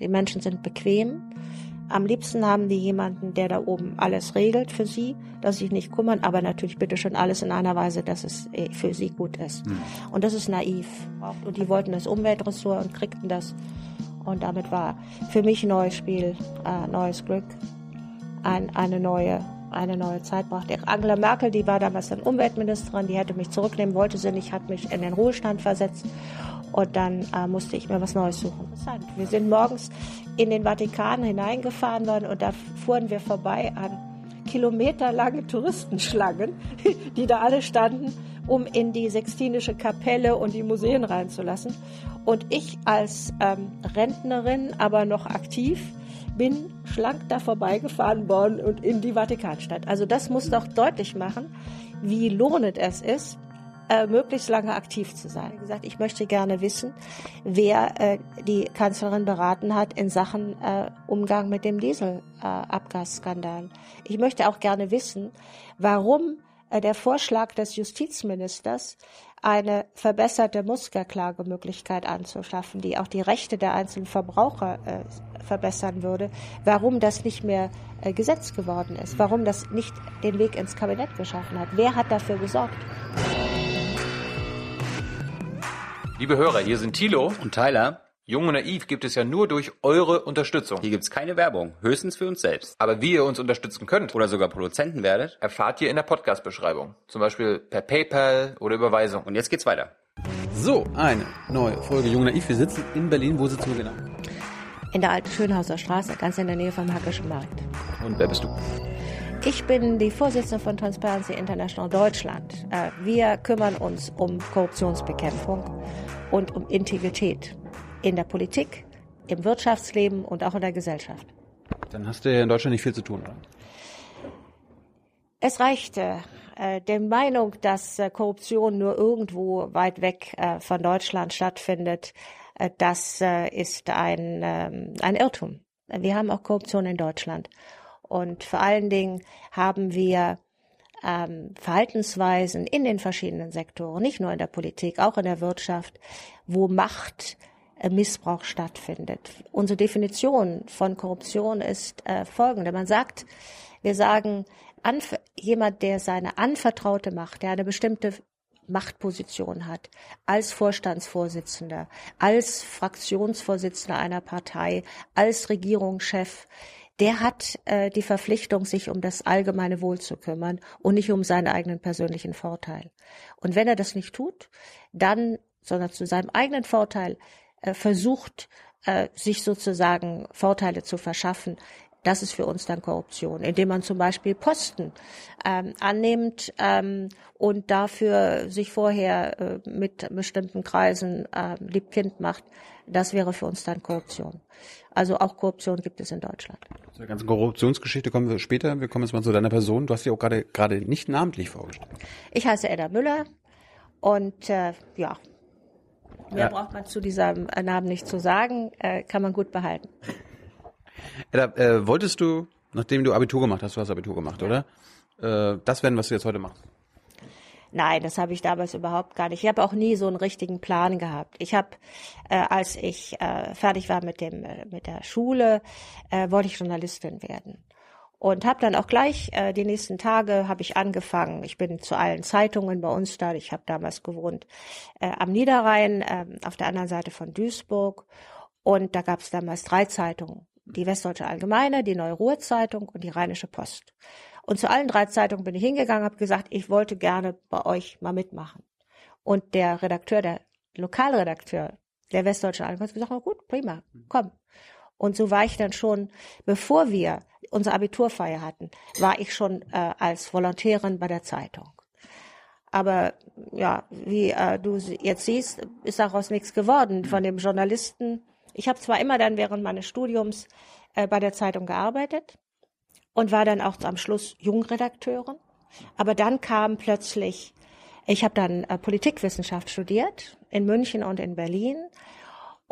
Die Menschen sind bequem. Am liebsten haben die jemanden, der da oben alles regelt für sie, dass sie sich nicht kümmern, aber natürlich bitte schon alles in einer Weise, dass es äh, für sie gut ist. Mhm. Und das ist naiv. Und die wollten das Umweltressort und kriegten das. Und damit war für mich ein neues Spiel, äh, neues Glück, ein, eine neue eine neue Zeit brachte. Angela Merkel, die war damals dann Umweltministerin, die hätte mich zurücknehmen, wollte sie nicht, hat mich in den Ruhestand versetzt. Und dann äh, musste ich mir was Neues suchen. Wir sind morgens in den Vatikan hineingefahren worden und da fuhren wir vorbei an kilometerlange Touristenschlangen, die da alle standen, um in die Sextinische Kapelle und die Museen reinzulassen. Und ich als ähm, Rentnerin, aber noch aktiv, bin schlank da vorbeigefahren worden und in die Vatikanstadt. Also das muss doch deutlich machen, wie lohnend es ist, äh, möglichst lange aktiv zu sein. Wie gesagt, ich möchte gerne wissen, wer äh, die Kanzlerin beraten hat in Sachen äh, Umgang mit dem Dieselabgasskandal. ich möchte auch gerne wissen, warum der Vorschlag des Justizministers eine verbesserte Musterklagemöglichkeit anzuschaffen, die auch die Rechte der einzelnen Verbraucher äh, verbessern würde, warum das nicht mehr äh, Gesetz geworden ist, warum das nicht den Weg ins Kabinett geschaffen hat. Wer hat dafür gesorgt? Liebe Hörer, hier sind Thilo und Tyler. Jung und Naiv gibt es ja nur durch eure Unterstützung. Hier gibt's keine Werbung, höchstens für uns selbst. Aber wie ihr uns unterstützen könnt oder sogar Produzenten werdet, erfahrt ihr in der Podcast-Beschreibung. Zum Beispiel per PayPal oder Überweisung. Und jetzt geht's weiter. So, eine neue Folge Jung und Naiv. Wir sitzen in Berlin. Wo sitzen wir genau? In der alten Schönhauser Straße, ganz in der Nähe vom Hackischen Markt. Und wer bist du? Ich bin die Vorsitzende von Transparency International Deutschland. Äh, wir kümmern uns um Korruptionsbekämpfung und um Integrität in der Politik, im Wirtschaftsleben und auch in der Gesellschaft. Dann hast du ja in Deutschland nicht viel zu tun, oder? Es reichte äh, der Meinung, dass äh, Korruption nur irgendwo weit weg äh, von Deutschland stattfindet, äh, das äh, ist ein, ähm, ein Irrtum. Wir haben auch Korruption in Deutschland. Und vor allen Dingen haben wir ähm, Verhaltensweisen in den verschiedenen Sektoren, nicht nur in der Politik, auch in der Wirtschaft, wo Macht äh, Missbrauch stattfindet. Unsere Definition von Korruption ist äh, folgende. Man sagt, wir sagen, jemand, der seine anvertraute Macht, der eine bestimmte Machtposition hat, als Vorstandsvorsitzender, als Fraktionsvorsitzender einer Partei, als Regierungschef, der hat äh, die Verpflichtung, sich um das allgemeine Wohl zu kümmern und nicht um seinen eigenen persönlichen Vorteil. Und wenn er das nicht tut, dann, sondern zu seinem eigenen Vorteil äh, versucht, äh, sich sozusagen Vorteile zu verschaffen, das ist für uns dann Korruption, indem man zum Beispiel Posten ähm, annimmt ähm, und dafür sich vorher äh, mit bestimmten Kreisen äh, liebkind macht. Das wäre für uns dann Korruption. Also auch Korruption gibt es in Deutschland. Zur ganzen Korruptionsgeschichte kommen wir später. Wir kommen jetzt mal zu deiner Person. Du hast dich auch gerade gerade nicht namentlich vorgestellt. Ich heiße Edda Müller und äh, ja, mehr ja. braucht man zu diesem Namen nicht zu sagen, äh, kann man gut behalten. Edda, äh, wolltest du, nachdem du Abitur gemacht hast, du hast Abitur gemacht, oder? Äh, das werden, was du jetzt heute machst? Nein, das habe ich damals überhaupt gar nicht. Ich habe auch nie so einen richtigen Plan gehabt. Ich habe, äh, als ich äh, fertig war mit dem äh, mit der Schule, äh, wollte ich Journalistin werden und habe dann auch gleich äh, die nächsten Tage habe ich angefangen. Ich bin zu allen Zeitungen bei uns da. Ich habe damals gewohnt äh, am Niederrhein äh, auf der anderen Seite von Duisburg und da gab es damals drei Zeitungen die Westdeutsche Allgemeine, die Neue Ruhr-Zeitung und die Rheinische Post. Und zu allen drei Zeitungen bin ich hingegangen, habe gesagt, ich wollte gerne bei euch mal mitmachen. Und der Redakteur, der Lokalredakteur der Westdeutschen Allgemeine hat gesagt, na gut, prima, komm. Und so war ich dann schon, bevor wir unsere Abiturfeier hatten, war ich schon äh, als Volontärin bei der Zeitung. Aber ja, wie äh, du jetzt siehst, ist daraus nichts geworden. Von dem Journalisten ich habe zwar immer dann während meines Studiums äh, bei der Zeitung gearbeitet und war dann auch am Schluss Jungredakteurin, aber dann kam plötzlich, ich habe dann äh, Politikwissenschaft studiert in München und in Berlin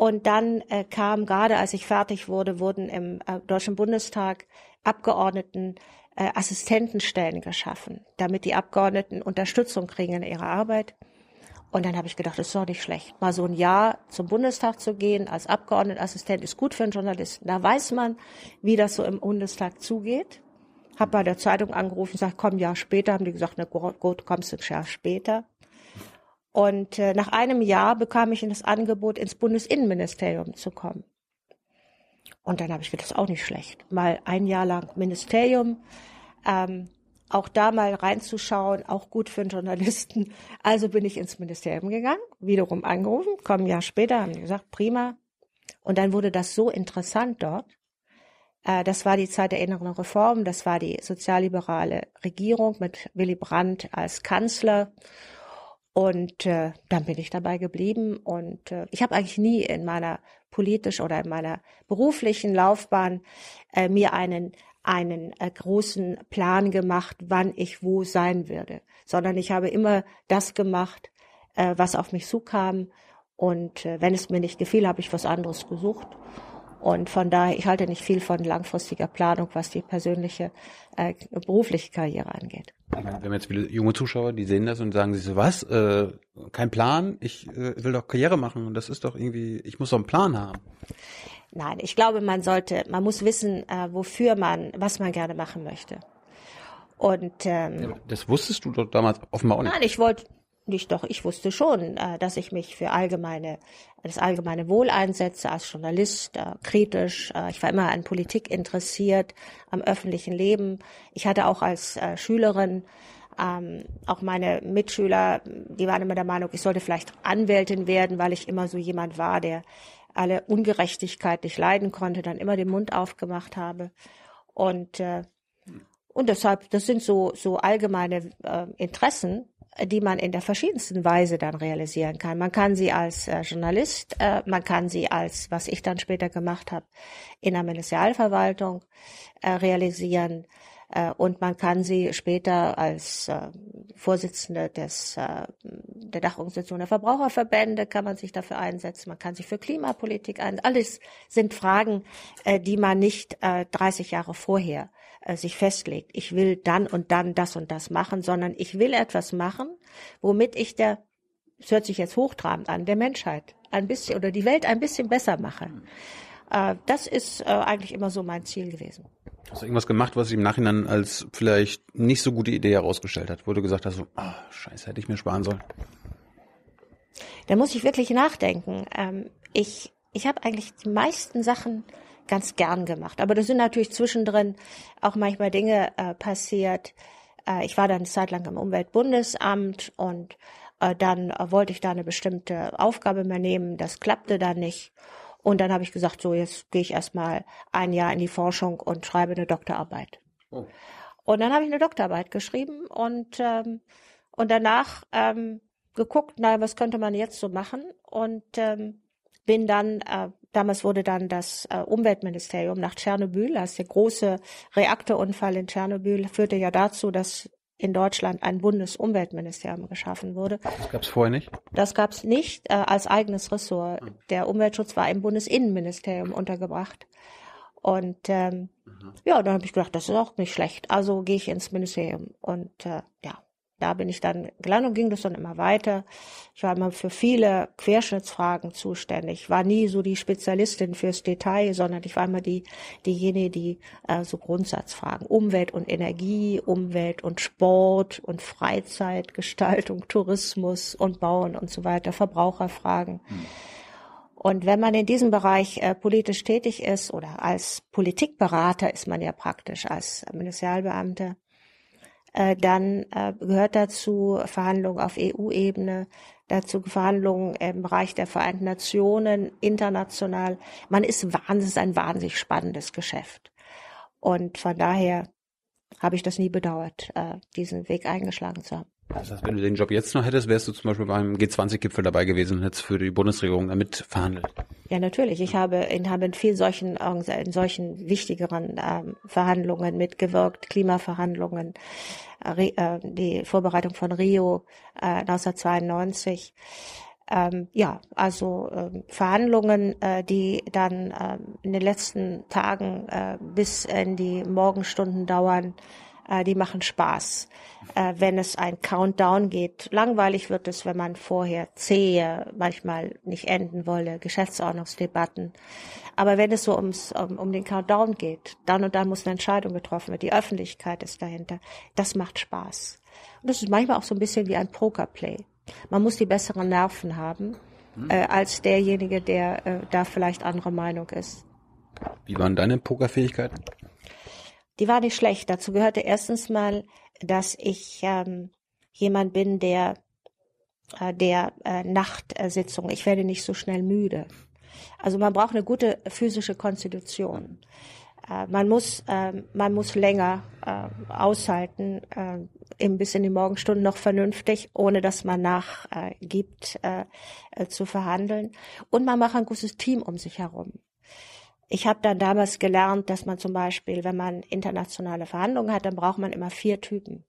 und dann äh, kam gerade, als ich fertig wurde, wurden im äh, Deutschen Bundestag Abgeordneten äh, Assistentenstellen geschaffen, damit die Abgeordneten Unterstützung kriegen in ihrer Arbeit. Und dann habe ich gedacht, das ist doch nicht schlecht. Mal so ein Jahr zum Bundestag zu gehen als Abgeordnetenassistent ist gut für einen Journalisten. Da weiß man, wie das so im Bundestag zugeht. Hab bei der Zeitung angerufen, gesagt, komm, Jahr später. Haben die gesagt, na gut, kommst du ein Jahr später. Und äh, nach einem Jahr bekam ich das Angebot, ins Bundesinnenministerium zu kommen. Und dann habe ich gedacht, das ist auch nicht schlecht. Mal ein Jahr lang Ministerium, ähm, auch da mal reinzuschauen, auch gut für einen Journalisten. Also bin ich ins Ministerium gegangen, wiederum angerufen, kommen ein Jahr später, haben gesagt, prima. Und dann wurde das so interessant dort. Äh, das war die Zeit der inneren Reform, das war die sozialliberale Regierung mit Willy Brandt als Kanzler. Und äh, dann bin ich dabei geblieben. Und äh, ich habe eigentlich nie in meiner politisch oder in meiner beruflichen Laufbahn äh, mir einen einen äh, großen Plan gemacht, wann ich wo sein würde, sondern ich habe immer das gemacht, äh, was auf mich zukam. Und äh, wenn es mir nicht gefiel, habe ich was anderes gesucht. Und von daher, ich halte nicht viel von langfristiger Planung, was die persönliche, äh, berufliche Karriere angeht. Wir haben jetzt viele junge Zuschauer, die sehen das und sagen sich so, was? Äh, kein Plan? Ich äh, will doch Karriere machen und das ist doch irgendwie, ich muss doch einen Plan haben. Nein, ich glaube, man sollte, man muss wissen, äh, wofür man, was man gerne machen möchte. Und ähm, das wusstest du doch damals offenbar auch nicht. Nein, ich wollte nicht doch, ich wusste schon, äh, dass ich mich für allgemeine, das allgemeine Wohl einsetze als Journalist, äh, kritisch. Äh, ich war immer an Politik interessiert, am öffentlichen Leben. Ich hatte auch als Schülerin ähm, auch meine Mitschüler, die waren immer der Meinung, ich sollte vielleicht Anwältin werden, weil ich immer so jemand war, der alle Ungerechtigkeit nicht leiden konnte, dann immer den Mund aufgemacht habe. Und, äh, und deshalb, das sind so, so allgemeine äh, Interessen, die man in der verschiedensten Weise dann realisieren kann. Man kann sie als äh, Journalist, äh, man kann sie als, was ich dann später gemacht habe, in der Ministerialverwaltung äh, realisieren. Äh, und man kann sie später als äh, Vorsitzende des, äh, der Dachorganisation der Verbraucherverbände, kann man sich dafür einsetzen, man kann sich für Klimapolitik ein. Alles sind Fragen, die man nicht 30 Jahre vorher sich festlegt. Ich will dann und dann das und das machen, sondern ich will etwas machen, womit ich der, es hört sich jetzt hochtrabend an, der Menschheit ein bisschen oder die Welt ein bisschen besser mache. Das ist eigentlich immer so mein Ziel gewesen. Hast du irgendwas gemacht, was sich im Nachhinein als vielleicht nicht so gute Idee herausgestellt hat, wo du gesagt hast, so, ah, scheiße, hätte ich mir sparen sollen? Da muss ich wirklich nachdenken. Ähm, ich ich habe eigentlich die meisten Sachen ganz gern gemacht. Aber da sind natürlich zwischendrin auch manchmal Dinge äh, passiert. Äh, ich war dann eine Zeit lang im Umweltbundesamt und äh, dann äh, wollte ich da eine bestimmte Aufgabe mehr nehmen. Das klappte dann nicht. Und dann habe ich gesagt, so jetzt gehe ich erstmal ein Jahr in die Forschung und schreibe eine Doktorarbeit. Oh. Und dann habe ich eine Doktorarbeit geschrieben und ähm, und danach ähm, geguckt, na was könnte man jetzt so machen und ähm, bin dann äh, damals wurde dann das äh, Umweltministerium nach Tschernobyl, als der große Reaktorunfall in Tschernobyl führte ja dazu, dass in Deutschland ein Bundesumweltministerium geschaffen wurde. Das gab es vorher nicht? Das gab es nicht äh, als eigenes Ressort. Mhm. Der Umweltschutz war im Bundesinnenministerium untergebracht. Und ähm, mhm. ja, dann habe ich gedacht, das ist auch nicht schlecht. Also gehe ich ins Ministerium. Und äh, ja, da bin ich dann gelandet und ging das dann immer weiter. Ich war immer für viele Querschnittsfragen zuständig. Ich war nie so die Spezialistin fürs Detail, sondern ich war immer die, diejenige, die äh, so Grundsatzfragen, Umwelt und Energie, Umwelt und Sport und Freizeitgestaltung, Tourismus und Bauen und so weiter, Verbraucherfragen. Hm. Und wenn man in diesem Bereich äh, politisch tätig ist oder als Politikberater ist man ja praktisch als Ministerialbeamter, dann äh, gehört dazu Verhandlungen auf EU-Ebene, dazu Verhandlungen im Bereich der Vereinten Nationen, international. Man ist wahnsinnig, ein wahnsinnig spannendes Geschäft. Und von daher habe ich das nie bedauert, äh, diesen Weg eingeschlagen zu haben. Das heißt, wenn du den Job jetzt noch hättest, wärst du zum Beispiel beim G20-Gipfel dabei gewesen und hättest für die Bundesregierung damit verhandelt. Ja, natürlich. Ich habe in, habe in vielen solchen, in solchen wichtigeren ähm, Verhandlungen mitgewirkt, Klimaverhandlungen, äh, äh, die Vorbereitung von Rio äh, 1992. Ähm, ja, also äh, Verhandlungen, äh, die dann äh, in den letzten Tagen äh, bis in die Morgenstunden dauern, Äh, die machen Spaß. Äh, wenn es ein Countdown geht, langweilig wird es, wenn man vorher zähe, manchmal nicht enden wolle, Geschäftsordnungsdebatten. Aber wenn es so ums, um, um den Countdown geht, dann und dann muss eine Entscheidung getroffen werden, die Öffentlichkeit ist dahinter, das macht Spaß. Und das ist manchmal auch so ein bisschen wie ein Pokerplay. Man muss die besseren Nerven haben, äh, als derjenige, der äh, da vielleicht anderer Meinung ist. Wie waren deine Pokerfähigkeiten? Die war nicht schlecht. Dazu gehörte erstens mal, dass ich ähm, jemand bin, der äh, der äh, Nachtsitzung. Ich werde nicht so schnell müde. Also man braucht eine gute physische Konstitution. Äh, man muss äh, man muss länger äh, aushalten, äh, eben bis in die Morgenstunden noch vernünftig, ohne dass man nachgibt, äh, äh, zu verhandeln. Und man macht ein gutes Team um sich herum. Ich habe dann damals gelernt, dass man zum Beispiel, wenn man internationale Verhandlungen hat, dann braucht man immer vier Typen.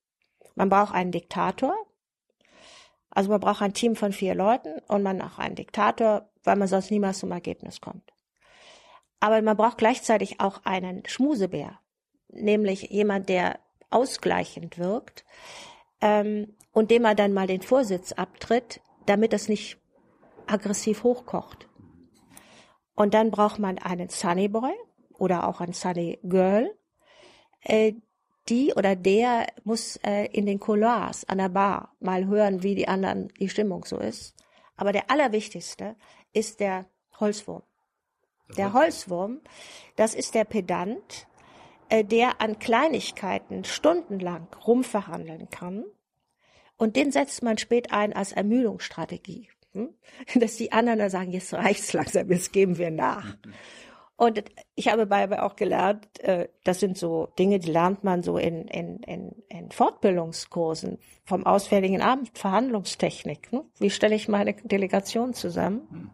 Man braucht einen Diktator, also man braucht ein Team von vier Leuten und man auch einen Diktator, weil man sonst niemals zum Ergebnis kommt. Aber man braucht gleichzeitig auch einen Schmusebär, nämlich jemand, der ausgleichend wirkt ähm, und dem man dann mal den Vorsitz abtritt, damit das nicht aggressiv hochkocht. Und dann braucht man einen Sunny Boy oder auch ein Sunny Girl. Äh, die oder der muss äh, in den Couloirs an der Bar mal hören, wie die anderen die Stimmung so ist. Aber der allerwichtigste ist der Holzwurm. Der Holzwurm, das ist der Pedant, äh, der an Kleinigkeiten stundenlang rumverhandeln kann. Und den setzt man spät ein als Ermüdungsstrategie. Dass die anderen dann sagen, jetzt reicht's langsam, jetzt geben wir nach. Und ich habe dabei auch gelernt, äh, das sind so Dinge, die lernt man so in, in, in, in Fortbildungskursen vom Auswärtigen Amt, Verhandlungstechnik. Ne? Wie stelle ich meine Delegation zusammen?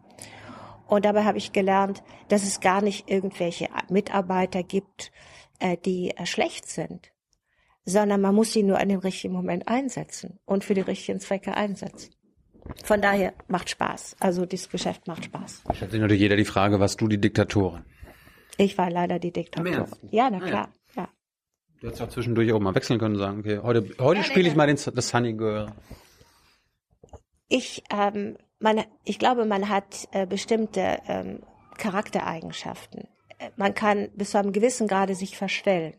Und dabei habe ich gelernt, dass es gar nicht irgendwelche Mitarbeiter gibt, äh, die äh, schlecht sind, sondern man muss sie nur an den richtigen Moment einsetzen und für die richtigen Zwecke einsetzen. Von daher macht Spaß. Also dieses Geschäft macht Spaß. Stellt sich natürlich jeder die Frage, was du die Diktatorin? Ich war leider die Diktatorin. Ja, na klar. Ja. Du hättest auch zwischendurch auch mal wechseln können und sagen, okay, heute, heute spiele ich mal den, das Sunny Girl. Ich, ähm, man, ich glaube, man hat äh, bestimmte ähm, Charaktereigenschaften. Man kann bis zu einem gewissen Grade sich verstellen.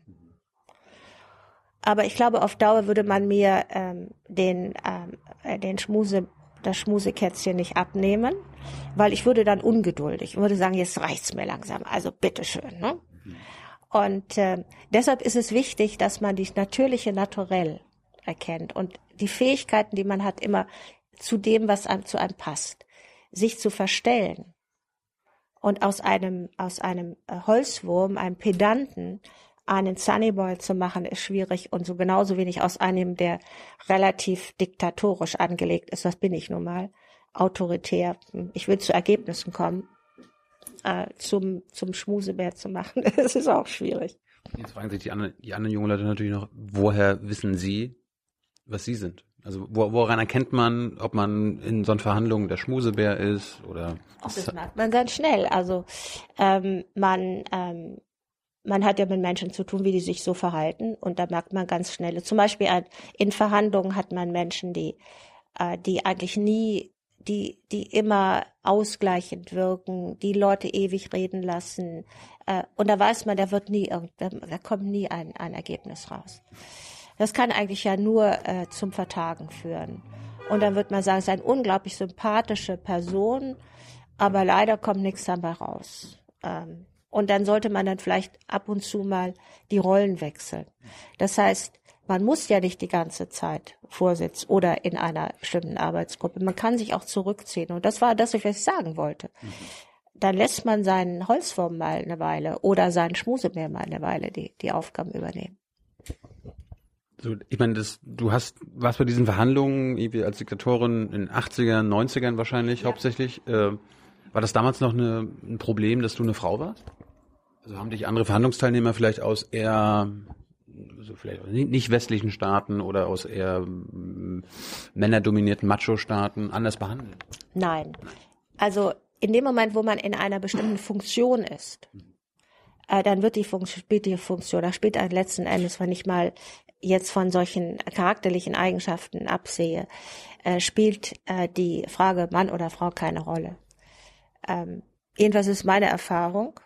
Aber ich glaube, auf Dauer würde man mir ähm, den, ähm, äh, den Schmuse, das Schmusekätzchen nicht abnehmen, weil ich würde dann ungeduldig und würde sagen, jetzt reicht's mir langsam. Also bitteschön. Ne? Und äh, deshalb ist es wichtig, dass man die natürliche Naturell erkennt und die Fähigkeiten, die man hat, immer zu dem, was einem, zu einem passt, sich zu verstellen und aus einem aus einem äh, Holzwurm, einem Pedanten, einen Sunnyboy zu machen, ist schwierig und so genauso wenig aus einem, der relativ diktatorisch angelegt ist, das bin ich nun mal, autoritär. Ich will zu Ergebnissen kommen, äh, zum zum Schmusebär zu machen, das ist auch schwierig. Jetzt fragen sich die anderen, die anderen jungen Leute natürlich noch, woher wissen sie, was sie sind? Also wo, woran erkennt man, ob man in so einer Verhandlung der Schmusebär ist oder Ach, das merkt man ganz schnell. Also ähm, man ähm, man hat ja mit Menschen zu tun, wie die sich so verhalten, und da merkt man ganz schnell. Zum Beispiel in Verhandlungen hat man Menschen, die äh, die eigentlich nie, die die immer ausgleichend wirken, die Leute ewig reden lassen, äh, und da weiß man, da wird nie da kommt nie ein ein Ergebnis raus. Das kann eigentlich ja nur äh, zum Vertagen führen. Und dann wird man sagen, es ist eine unglaublich sympathische Person, aber leider kommt nichts dabei raus. Ähm, und dann sollte man dann vielleicht ab und zu mal die Rollen wechseln. Das heißt, man muss ja nicht die ganze Zeit Vorsitz oder in einer bestimmten Arbeitsgruppe. Man kann sich auch zurückziehen. Und das war das, was ich sagen wollte. Dann lässt man seinen Holzwurm mal eine Weile oder seinen Schmusemeer mal eine Weile die, die Aufgaben übernehmen. So, ich meine, das, du hast, warst bei diesen Verhandlungen als Diktatorin in den 80ern, 90ern wahrscheinlich Ja. hauptsächlich. Äh, war das damals noch eine, ein Problem, dass du eine Frau warst? Also haben dich andere Verhandlungsteilnehmer vielleicht aus eher so vielleicht nicht westlichen Staaten oder aus eher mm, männerdominierten Macho-Staaten anders behandelt? Nein. Also in dem Moment, wo man in einer bestimmten Funktion ist, äh, dann wird die Funktion, spielt die Funktion, da spielt ein letzten Endes, wenn ich mal jetzt von solchen charakterlichen Eigenschaften absehe, äh, spielt äh, die Frage Mann oder Frau keine Rolle. Ähm, jedenfalls ist meine Erfahrung.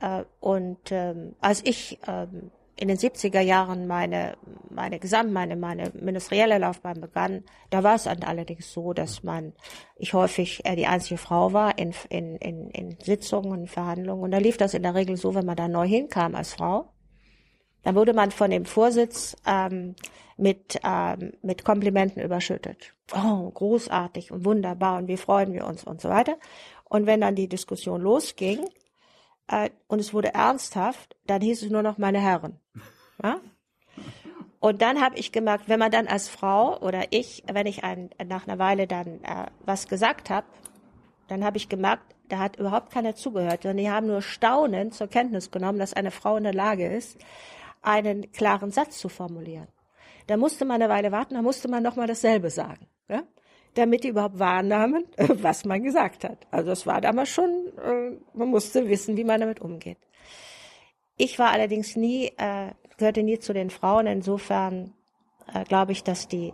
Äh, und ähm, als ich ähm, in den 70er Jahren meine, meine Gesamt, meine, meine ministerielle Laufbahn begann, da war es allerdings so, dass man, ich häufig äh, die einzige Frau war in, in, in, in Sitzungen, Verhandlungen. Und da lief das in der Regel so, wenn man da neu hinkam als Frau, dann wurde man von dem Vorsitz ähm, mit, ähm, mit Komplimenten überschüttet. Oh, großartig und wunderbar und wie freuen wir uns und so weiter. Und wenn dann die Diskussion losging, äh, und es wurde ernsthaft, dann hieß es nur noch meine Herren. Ja? Und dann habe ich gemerkt, wenn man dann als Frau oder ich, wenn ich ein, nach einer Weile dann äh, was gesagt habe, dann habe ich gemerkt, da hat überhaupt keiner zugehört, sondern die haben nur staunend zur Kenntnis genommen, dass eine Frau in der Lage ist, einen klaren Satz zu formulieren. Da musste man eine Weile warten, da musste man nochmal dasselbe sagen. Damit die überhaupt wahrnahmen, was man gesagt hat. Also es war damals schon, äh, man musste wissen, wie man damit umgeht. Ich war allerdings nie, äh, gehörte nie zu den Frauen. Insofern äh, glaube ich, dass die,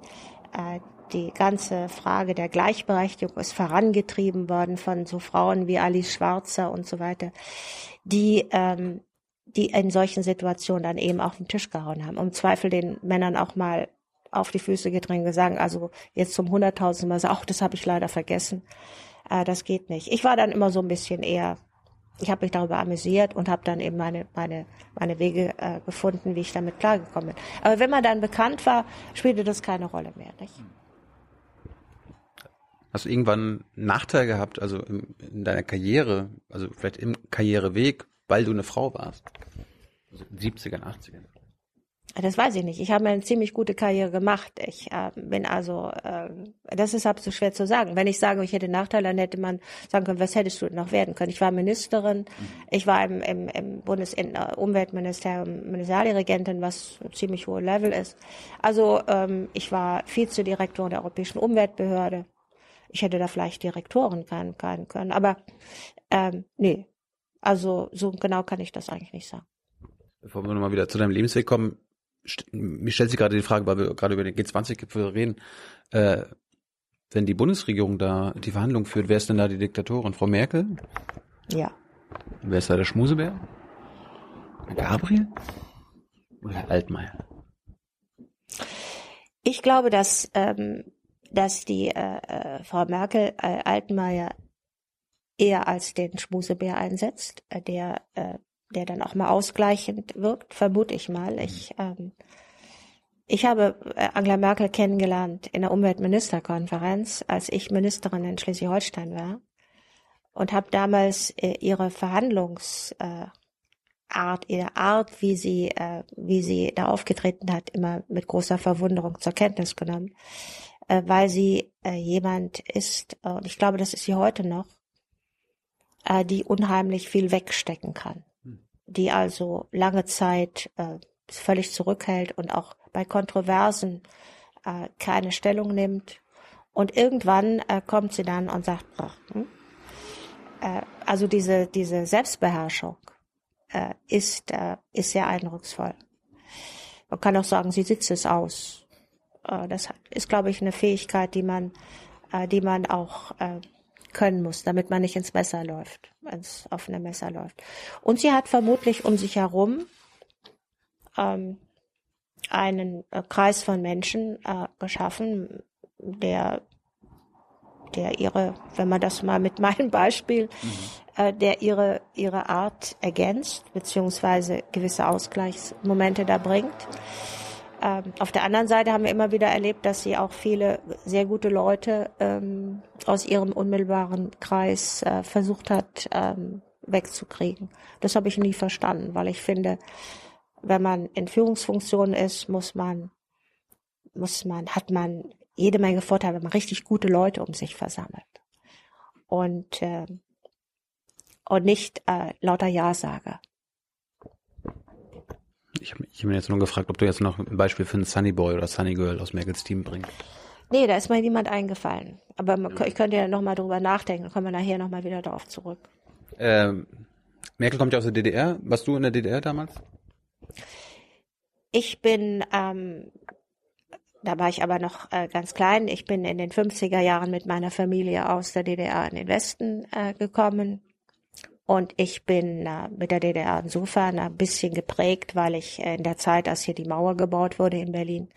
die ganze Frage der Gleichberechtigung ist vorangetrieben worden von so Frauen wie Alice Schwarzer und so weiter, die ähm, die in solchen Situationen dann eben auf den Tisch gehauen haben, um Zweifel den Männern auch mal auf die Füße gedrängt sagen, also jetzt zum hunderttausendsten Mal sagen, ach, das habe ich leider vergessen. Äh, das geht nicht. Ich war dann immer so ein bisschen eher, ich habe mich darüber amüsiert und habe dann eben meine, meine, meine Wege äh, gefunden, wie ich damit klargekommen bin. Aber wenn man dann bekannt war, spielte das keine Rolle mehr. Nicht? Hast du irgendwann einen Nachteil gehabt, also in, in deiner Karriere, also vielleicht im Karriereweg, weil du eine Frau warst? Also in den 70ern, 80ern? Das weiß ich nicht. Ich habe eine ziemlich gute Karriere gemacht. Ich äh, bin also, äh, das ist absolut schwer zu sagen. Wenn ich sage, ich hätte Nachteile, dann hätte man sagen können, was hättest du noch werden können? Ich war Ministerin, mhm. ich war im, im, im Bundesumweltministerium äh, Ministerialregentin, was ein ziemlich hohes Level ist. Also ähm, ich war Vizedirektorin der Europäischen Umweltbehörde. Ich hätte da vielleicht Direktorin sein können, aber ähm, nee. Also so genau kann ich das eigentlich nicht sagen. Bevor wir nochmal wieder zu deinem Lebensweg kommen, mir stellt sich gerade die Frage, weil wir gerade über den G20-Gipfel reden, äh, wenn die Bundesregierung da die Verhandlungen führt, wer ist denn da die Diktatorin? Frau Merkel? Ja. Wer ist da der Schmusebär? Gabriel? Oder Altmaier? Ich glaube, dass, ähm, dass die äh, äh, Frau Merkel äh, Altmaier eher als den Schmusebär einsetzt, äh, der äh, der dann auch mal ausgleichend wirkt, vermute ich mal. Ich, ähm, ich habe äh, Angela Merkel kennengelernt in der Umweltministerkonferenz, als ich Ministerin in Schleswig-Holstein war und habe damals äh, ihre Verhandlungsart, äh, ihre Art, wie sie, äh, wie sie da aufgetreten hat, immer mit großer Verwunderung zur Kenntnis genommen, äh, weil sie äh, jemand ist, äh, und ich glaube, das ist sie heute noch, äh, die unheimlich viel wegstecken kann die also lange Zeit äh, völlig zurückhält und auch bei Kontroversen äh, keine Stellung nimmt. Und irgendwann äh, kommt sie dann und sagt, ach, hm? äh, also diese, diese Selbstbeherrschung äh, ist, äh, ist sehr eindrucksvoll. Man kann auch sagen, sie sitzt es aus. Äh, das ist, glaube ich, eine Fähigkeit, die man, äh, die man auch äh, können muss, damit man nicht ins Messer läuft, ins offene Messer läuft. Und sie hat vermutlich um sich herum ähm, einen äh, Kreis von Menschen äh, geschaffen, der der ihre, wenn man das mal mit meinem Beispiel, mhm. äh, der ihre ihre Art ergänzt beziehungsweise gewisse Ausgleichsmomente da bringt. Ähm, auf der anderen Seite haben wir immer wieder erlebt, dass sie auch viele sehr gute Leute ähm, aus ihrem unmittelbaren Kreis äh, versucht hat ähm, wegzukriegen. Das habe ich nie verstanden, weil ich finde, wenn man in Führungsfunktionen ist, muss man, muss man, hat man jede Menge Vorteile, wenn man richtig gute Leute um sich versammelt. Und, äh, und nicht äh, lauter Ja-Sager. Ich habe hab mir jetzt nur gefragt, ob du jetzt noch ein Beispiel für einen Sunny Boy oder Sunny Girl aus Merkels Team bringst. Nee, da ist mir niemand eingefallen. Aber man, ich könnte ja nochmal drüber nachdenken, dann kommen wir nachher nochmal wieder darauf zurück. Ähm, Merkel kommt ja aus der DDR. Warst du in der DDR damals? ich bin, ähm, da war ich aber noch äh, ganz klein, ich bin in den 50er Jahren mit meiner Familie aus der DDR in den Westen äh, gekommen. Und ich bin äh, mit der DDR insofern ein bisschen geprägt, weil ich äh, in der Zeit, als hier die Mauer gebaut wurde in Berlin,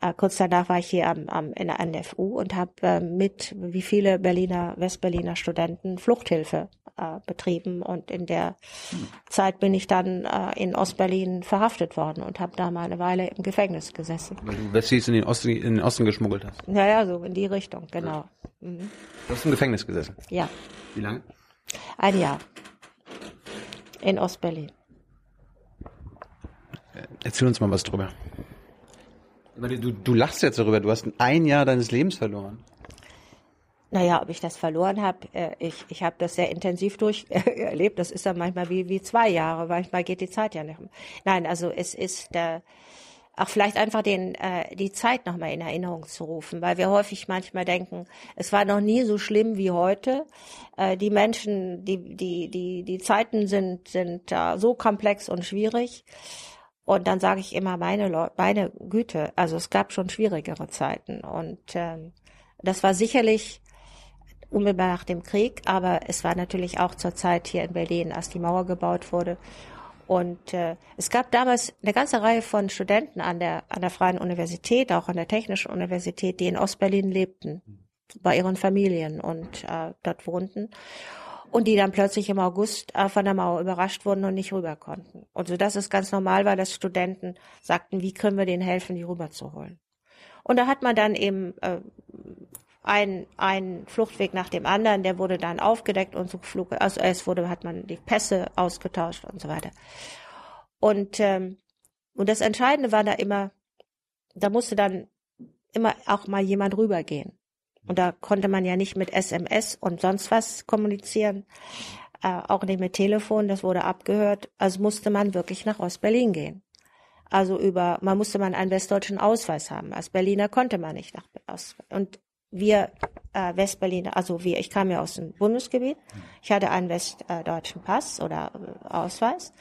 äh, kurz danach war ich hier am, am, in der NFU und habe äh, mit wie viele Berliner, Westberliner Studenten Fluchthilfe äh, betrieben. Und in der hm. Zeit bin ich dann äh, in Ostberlin verhaftet worden und habe da mal eine Weile im Gefängnis gesessen. Weil du Wessis in den Osten, in den Osten geschmuggelt hast? Ja, ja, so in die Richtung, genau. Mhm. Du hast im Gefängnis gesessen? Ja. Wie lange? Ein Jahr. In Ostberlin. Erzähl uns mal was drüber. Du, du lachst jetzt darüber, du hast ein Jahr deines Lebens verloren. Naja, ob ich das verloren habe, äh, ich, ich habe das sehr intensiv durcherlebt. Das ist ja manchmal wie, wie zwei Jahre, manchmal geht die Zeit ja nicht. Nein, also es ist äh, auch vielleicht einfach den, äh, die Zeit nochmal in Erinnerung zu rufen, weil wir häufig manchmal denken, es war noch nie so schlimm wie heute. Äh, die Menschen, die, die, die, die Zeiten sind, sind äh, so komplex und schwierig. Und dann sage ich immer, meine, meine Güte, also es gab schon schwierigere Zeiten. Und ähm, das war sicherlich unmittelbar nach dem Krieg, aber es war natürlich auch zur Zeit hier in Berlin, als die Mauer gebaut wurde. Und äh, es gab damals eine ganze Reihe von Studenten an der, an der Freien Universität, auch an der Technischen Universität, die in Ostberlin lebten, bei ihren Familien und äh, dort wohnten. Und die dann plötzlich im August äh, von der Mauer überrascht wurden und nicht rüber konnten. Und so dass es ganz normal war, dass Studenten sagten, wie können wir denen helfen, die rüberzuholen. Und da hat man dann eben äh, ein, ein Fluchtweg nach dem anderen, der wurde dann aufgedeckt und so flog, also es wurde, hat man die Pässe ausgetauscht und so weiter. Und, ähm, und das Entscheidende war da immer, da musste dann immer auch mal jemand rübergehen. Und da konnte man ja nicht mit SMS und sonst was kommunizieren, äh, auch nicht mit Telefon, das wurde abgehört. Also musste man wirklich nach Ostberlin gehen. Also über, man musste man einen westdeutschen Ausweis haben. Als Berliner konnte man nicht nach Ost. Und wir äh, Westberliner, also wir, ich kam ja aus dem Bundesgebiet, ich hatte einen westdeutschen Pass oder äh, Ausweis.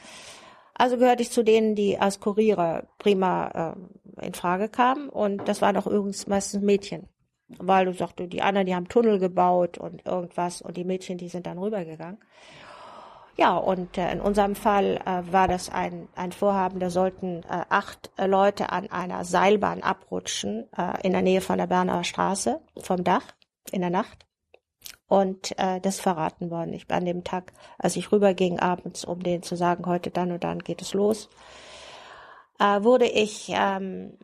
Also gehörte ich zu denen, die als Kurierer prima äh, in Frage kamen und das waren auch übrigens meistens Mädchen. Weil du sagst, die anderen, die haben Tunnel gebaut und irgendwas und die Mädchen, die sind dann rübergegangen. Ja, und äh, in unserem Fall äh, war das ein, ein Vorhaben, da sollten äh, acht äh, Leute an einer Seilbahn abrutschen äh, in der Nähe von der Bernauer Straße vom Dach in der Nacht. Und äh, das verraten worden. Ich an dem Tag, als ich rüberging abends, um denen zu sagen, heute dann und dann geht es los, äh, wurde ich, ähm,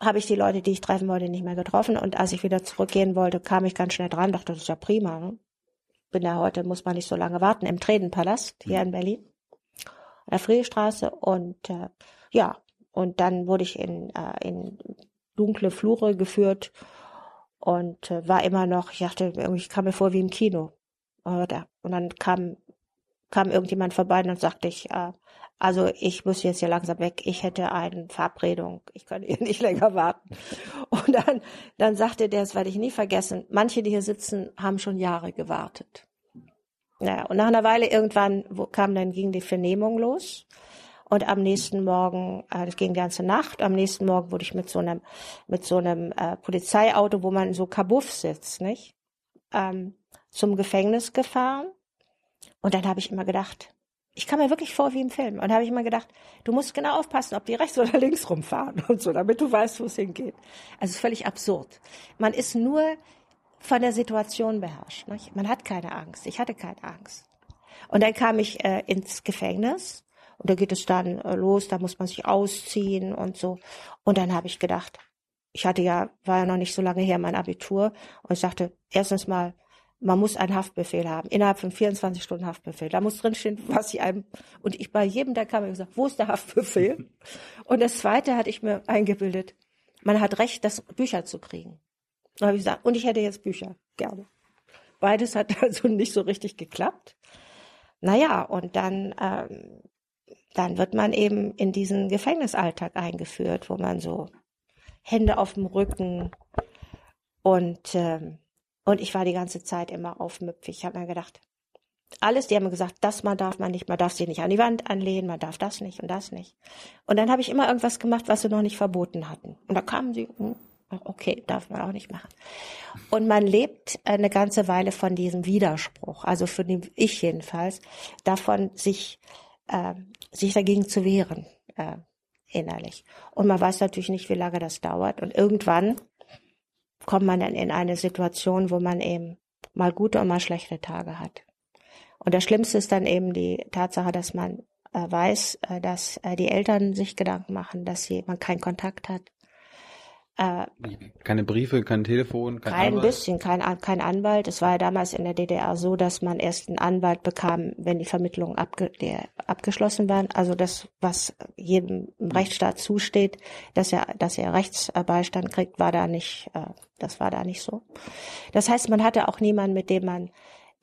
habe ich die Leute, die ich treffen wollte, nicht mehr getroffen. Und als ich wieder zurückgehen wollte, kam ich ganz schnell dran, dachte, das ist ja prima. Ne? Bin ja heute, muss man nicht so lange warten, im Tredenpalast hier in Berlin, an der Friedrichstraße. Und äh, ja, und dann wurde ich in, äh, in dunkle Flure geführt und äh, war immer noch, ich dachte, irgendwie kam mir vor wie im Kino. Und dann kam, kam irgendjemand vorbei und dann sagte ich, äh, also ich muss jetzt hier langsam weg, ich hätte eine Verabredung, ich kann hier nicht länger warten. Und dann, dann sagte der, das werde ich nie vergessen, manche, die hier sitzen, haben schon Jahre gewartet. Naja, und nach einer Weile irgendwann wo, kam dann, ging die Vernehmung los. Und am nächsten Morgen, äh, das ging die ganze Nacht, am nächsten Morgen wurde ich mit so einem, mit so einem äh, Polizeiauto, wo man so Kabuff sitzt, nicht? Ähm, zum Gefängnis gefahren. Und dann habe ich immer gedacht, ich kam mir wirklich vor wie im Film. Und habe ich immer gedacht, du musst genau aufpassen, ob die rechts oder links rumfahren und so, damit du weißt, wo es hingeht. Also es ist völlig absurd. Man ist nur von der Situation beherrscht. Nicht? Man hat keine Angst. Ich hatte keine Angst. Und dann kam ich äh, ins Gefängnis und da geht es dann äh, los, da muss man sich ausziehen und so. Und dann habe ich gedacht, ich hatte ja, war ja noch nicht so lange her mein Abitur und ich sagte, erstens mal, man muss einen Haftbefehl haben, innerhalb von 24 Stunden Haftbefehl. Da muss drinstehen, was sie einem, und ich bei jedem, der kam, gesagt, wo ist der Haftbefehl? Und das zweite hatte ich mir eingebildet, man hat Recht, das Bücher zu kriegen. Und habe ich gesagt, und ich hätte jetzt Bücher, gerne. Beides hat also nicht so richtig geklappt. Naja, und dann, ähm, dann wird man eben in diesen Gefängnisalltag eingeführt, wo man so Hände auf dem Rücken und ähm, und ich war die ganze Zeit immer aufmüpfig. Ich habe mir gedacht, alles, die haben gesagt, das man darf man nicht, man darf sie nicht an die Wand anlehnen, man darf das nicht und das nicht. Und dann habe ich immer irgendwas gemacht, was sie noch nicht verboten hatten. Und da kamen sie, hm, okay, darf man auch nicht machen. Und man lebt eine ganze Weile von diesem Widerspruch, also für den ich jedenfalls, davon sich, äh, sich dagegen zu wehren, äh, innerlich. Und man weiß natürlich nicht, wie lange das dauert. Und irgendwann kommt man dann in eine Situation, wo man eben mal gute und mal schlechte Tage hat. Und das Schlimmste ist dann eben die Tatsache, dass man äh, weiß, äh, dass äh, die Eltern sich Gedanken machen, dass sie, man keinen Kontakt hat, äh, keine Briefe, kein Telefon, kein, kein Anwalt? bisschen, kein, kein Anwalt. Es war ja damals in der DDR so, dass man erst einen Anwalt bekam, wenn die Vermittlungen abge der, abgeschlossen waren. Also das, was jedem im Rechtsstaat zusteht, dass er, dass er Rechtsbeistand kriegt, war da nicht, äh, das war da nicht so. Das heißt, man hatte auch niemanden, mit dem man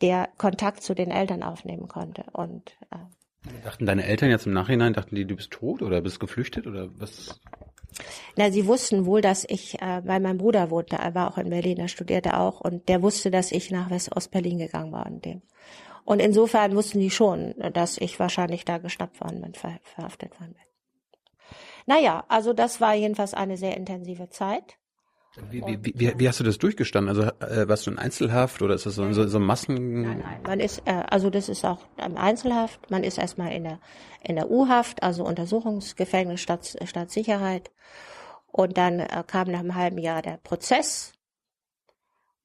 der Kontakt zu den Eltern aufnehmen konnte. Und äh, dachten deine Eltern jetzt im Nachhinein, dachten die, du bist tot oder bist geflüchtet oder was? Na, sie wussten wohl, dass ich, äh, weil mein Bruder wohnte, er war auch in Berlin, er studierte auch, und der wusste, dass ich nach West-Ost-Berlin gegangen war und dem. Und insofern wussten die schon, dass ich wahrscheinlich da geschnappt worden bin, ver verhaftet worden bin. Naja, also das war jedenfalls eine sehr intensive Zeit. Wie, wie, wie, wie hast du das durchgestanden? Also äh, warst du in Einzelhaft oder ist das so, so, so Massen? Nein, nein. Man ist, äh, also das ist auch im Einzelhaft. Man ist erstmal in der in der U-Haft, also Untersuchungsgefängnis Stadt, Staatssicherheit. Und dann äh, kam nach einem halben Jahr der Prozess.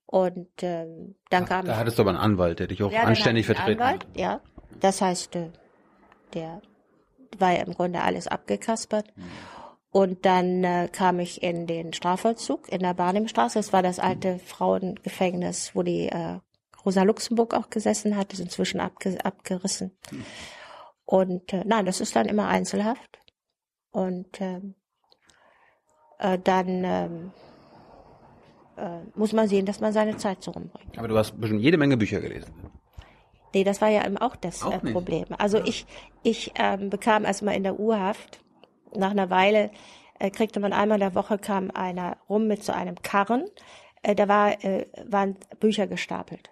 Und ähm, dann Ach, kam. Da hattest du aber einen Anwalt, der dich auch ja, anständig vertreten Anwalt, hat. Ja, das heißt, äh, der war ja im Grunde alles abgekaspert. Mhm. Und dann äh, kam ich in den Strafvollzug in der Barnimstraße. Das war das alte Frauengefängnis, wo die äh, Rosa Luxemburg auch gesessen hat. Das ist inzwischen abge abgerissen. Und äh, nein, das ist dann immer Einzelhaft. Und ähm, äh, dann ähm, äh, muss man sehen, dass man seine Zeit so rumbringt. Aber du hast bestimmt jede Menge Bücher gelesen. Nee, das war ja eben auch das auch äh, Problem. Also ich, ich ähm, bekam erstmal in der Urhaft nach einer Weile äh, kriegte man einmal in der Woche kam einer rum mit so einem Karren. Äh, da war, äh, waren Bücher gestapelt.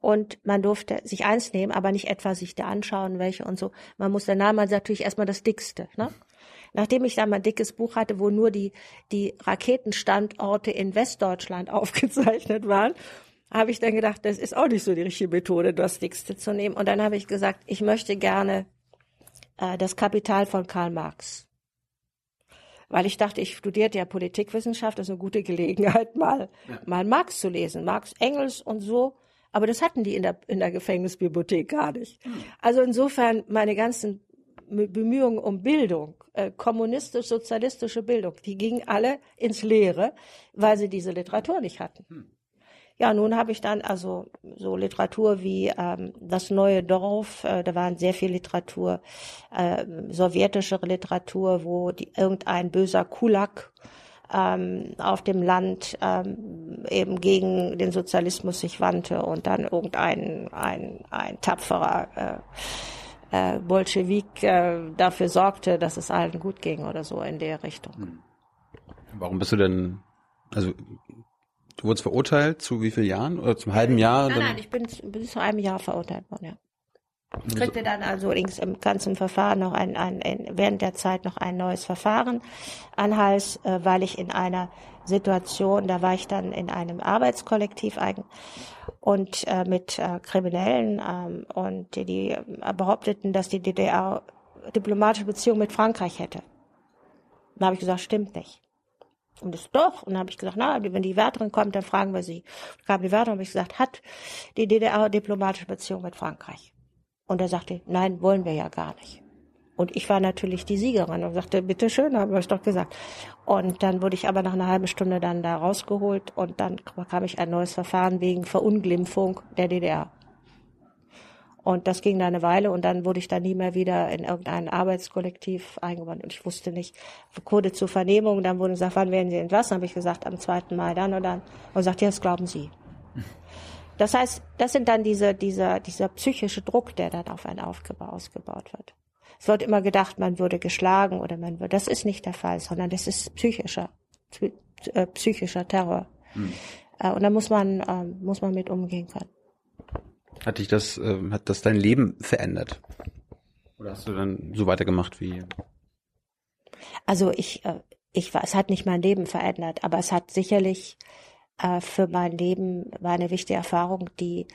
Und man durfte sich eins nehmen, aber nicht etwa sich da anschauen, welche und so. Man musste nahm man natürlich erstmal das dickste. Ne? Nachdem ich dann mein dickes Buch hatte, wo nur die, die Raketenstandorte in Westdeutschland aufgezeichnet waren, habe ich dann gedacht, das ist auch nicht so die richtige Methode, das dickste zu nehmen. Und dann habe ich gesagt, ich möchte gerne äh, das Kapital von Karl Marx weil ich dachte, ich studierte ja Politikwissenschaft, das ist eine gute Gelegenheit, mal, ja. mal Marx zu lesen, Marx, Engels und so. Aber das hatten die in der, in der Gefängnisbibliothek gar nicht. Hm. Also insofern meine ganzen Bemühungen um Bildung, äh, kommunistisch-sozialistische Bildung, die gingen alle ins Leere, weil sie diese Literatur nicht hatten. Hm. Ja, nun habe ich dann also so Literatur wie ähm, Das neue Dorf, äh, da waren sehr viel Literatur, äh, sowjetische Literatur, wo die, irgendein böser Kulak ähm, auf dem Land ähm, eben gegen den Sozialismus sich wandte und dann irgendein ein, ein tapferer äh, äh, Bolschewik äh, dafür sorgte, dass es allen gut ging oder so in der Richtung. Hm. Warum bist du denn, also Du wurdest verurteilt zu wie vielen Jahren? Oder zum halben Jahr? Nein, nein, ich bin bis zu einem Jahr verurteilt worden, ja. Ich kriegte dann also links im ganzen Verfahren noch ein, ein, ein, während der Zeit noch ein neues Verfahren an Hals, äh, weil ich in einer Situation, da war ich dann in einem Arbeitskollektiv eigen und äh, mit äh, Kriminellen ähm, und die, die äh, behaupteten, dass die DDR diplomatische Beziehungen mit Frankreich hätte. Da habe ich gesagt, stimmt nicht. Und das doch. Und dann habe ich gesagt, na, wenn die Wärterin kommt, dann fragen wir sie. Da kam die Wärterin, habe ich gesagt, hat die DDR diplomatische Beziehung mit Frankreich? Und er sagte, nein, wollen wir ja gar nicht. Und ich war natürlich die Siegerin und sagte, bitte schön, haben wir es doch gesagt. Und dann wurde ich aber nach einer halben Stunde dann da rausgeholt und dann bekam ich ein neues Verfahren wegen Verunglimpfung der DDR. Und das ging da eine Weile und dann wurde ich da nie mehr wieder in irgendein Arbeitskollektiv eingebunden. Und ich wusste nicht, Code zur Vernehmung. Dann wurde gesagt, wann werden Sie entlassen? Habe ich gesagt, am zweiten Mal dann und dann. Und sagt, ja, das glauben Sie. Das heißt, das sind dann diese, dieser, dieser psychische Druck, der dann auf einen aufgebaut, ausgebaut wird. Es wird immer gedacht, man würde geschlagen oder man würde, das ist nicht der Fall, sondern das ist psychischer, äh, psychischer Terror. Hm. Und da muss man, äh, muss man mit umgehen können. Hat dich das, äh, hat das dein Leben verändert? Oder hast du dann so weitergemacht wie? Also ich, äh, ich es hat nicht mein Leben verändert, aber es hat sicherlich äh, für mein Leben war eine wichtige Erfahrung, die,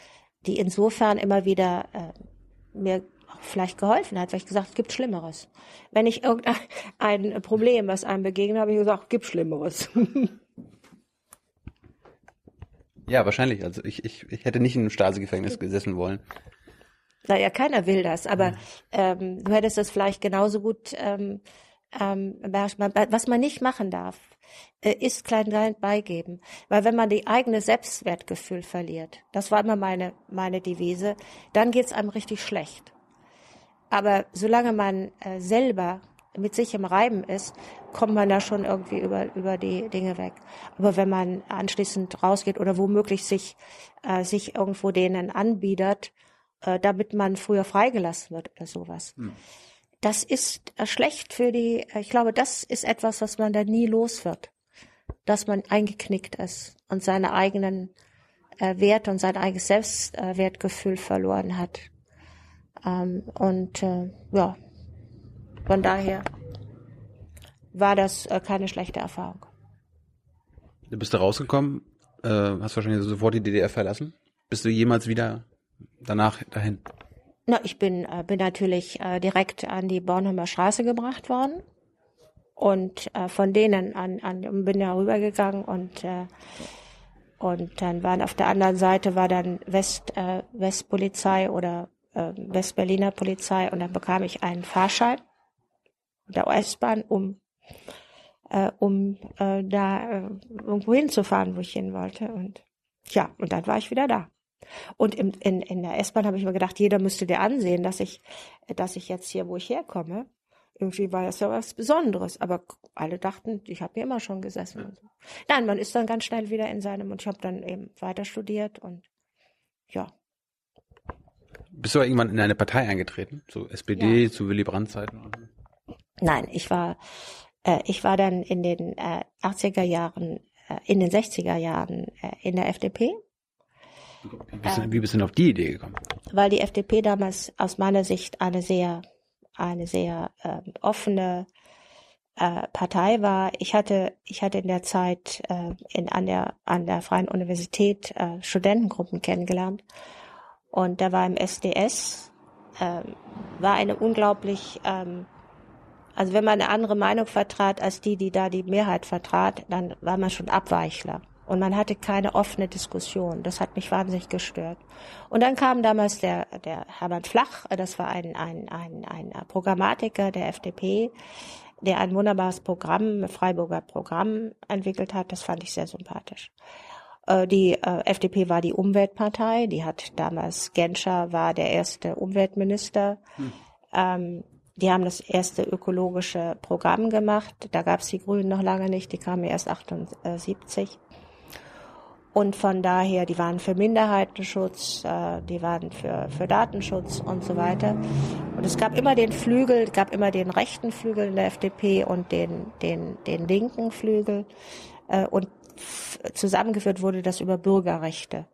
die insofern immer wieder äh, mir vielleicht geholfen hat, weil ich gesagt, es gibt Schlimmeres. Wenn ich irgendein Problem, was einem begegnet, habe ich gesagt, es gibt Schlimmeres. Ja, wahrscheinlich. Also ich, ich, ich hätte nicht in einem Stasi-Gefängnis gesessen wollen. Naja, keiner will das, aber ähm, du hättest das vielleicht genauso gut ähm, ähm, was man nicht machen darf, äh, ist klein klein beigeben. Weil wenn man die eigene Selbstwertgefühl verliert, das war immer meine, meine Devise, dann geht's einem richtig schlecht. Aber solange man äh, selber mit sich im Reiben ist, kommt man da schon irgendwie über, über die Dinge weg. Aber wenn man anschließend rausgeht oder womöglich sich, äh, sich irgendwo denen anbietet, äh, damit man früher freigelassen wird oder sowas. Hm. Das ist äh, schlecht für die, äh, ich glaube, das ist etwas, was man da nie los wird. Dass man eingeknickt ist und seine eigenen äh, Werte und sein eigenes Selbstwertgefühl verloren hat. Ähm, und äh, ja, von daher war das äh, keine schlechte Erfahrung. Du bist da rausgekommen, äh, hast wahrscheinlich sofort die DDR verlassen. Bist du jemals wieder danach dahin? Na, ich bin, äh, bin natürlich direkt an die Bornholmer Straße gebracht worden und von denen an, an bin ja rübergegangen und und dann waren auf der anderen Seite war dann West Westpolizei oder Westberliner Polizei und dann bekam ich einen Fahrschein der S-Bahn, um äh, um äh, da äh, irgendwo hinzufahren, wo ich hin wollte. Und ja, und dann war ich wieder da. Und im, in, in der S-Bahn habe ich mir gedacht, jeder müsste dir ansehen, dass ich, dass ich jetzt hier, wo ich herkomme, irgendwie war das ja was Besonderes. Aber alle dachten, ich habe hier immer schon gesessen. So. Nein, man ist dann ganz schnell wieder in seinem und ich habe dann eben weiter studiert und ja. Bist du irgendwann in eine Partei eingetreten? Zu SPD, ja. zu Willy Brandt Zeiten? Nein, ich war, äh, ich war dann in den äh, 80er Jahren, äh, in den 60er Jahren äh, in der FDP. Wie bist, du, wie bist du denn auf die Idee gekommen? Weil die FDP damals aus meiner Sicht eine sehr, eine sehr äh, offene äh, Partei war. Ich hatte, ich hatte in der Zeit äh, in, an der an der Freien Universität äh, Studentengruppen kennengelernt und da war im SDS äh, war eine unglaublich ähm, also wenn man eine andere Meinung vertrat als die, die da die Mehrheit vertrat, dann war man schon Abweichler. Und man hatte keine offene Diskussion. Das hat mich wahnsinnig gestört. Und dann kam damals der, der Hermann Flach, das war ein, ein, ein, ein Programmatiker der FDP, der ein wunderbares Programm, Freiburger Programm entwickelt hat. Das fand ich sehr sympathisch. Äh, die äh, FDP war die Umweltpartei. Die hat damals, Genscher war der erste Umweltminister. Hm. Die haben das erste ökologische Programm gemacht. Da gab es die Grünen noch lange nicht, die kamen erst 78. Und von daher, die waren für Minderheitenschutz, äh, die waren für, für Datenschutz und so weiter. Und es gab immer den Flügel, gab immer den rechten Flügel in der FDP und den, den, den linken Flügel. Äh, und zusammengeführt wurde das über Bürgerrechte.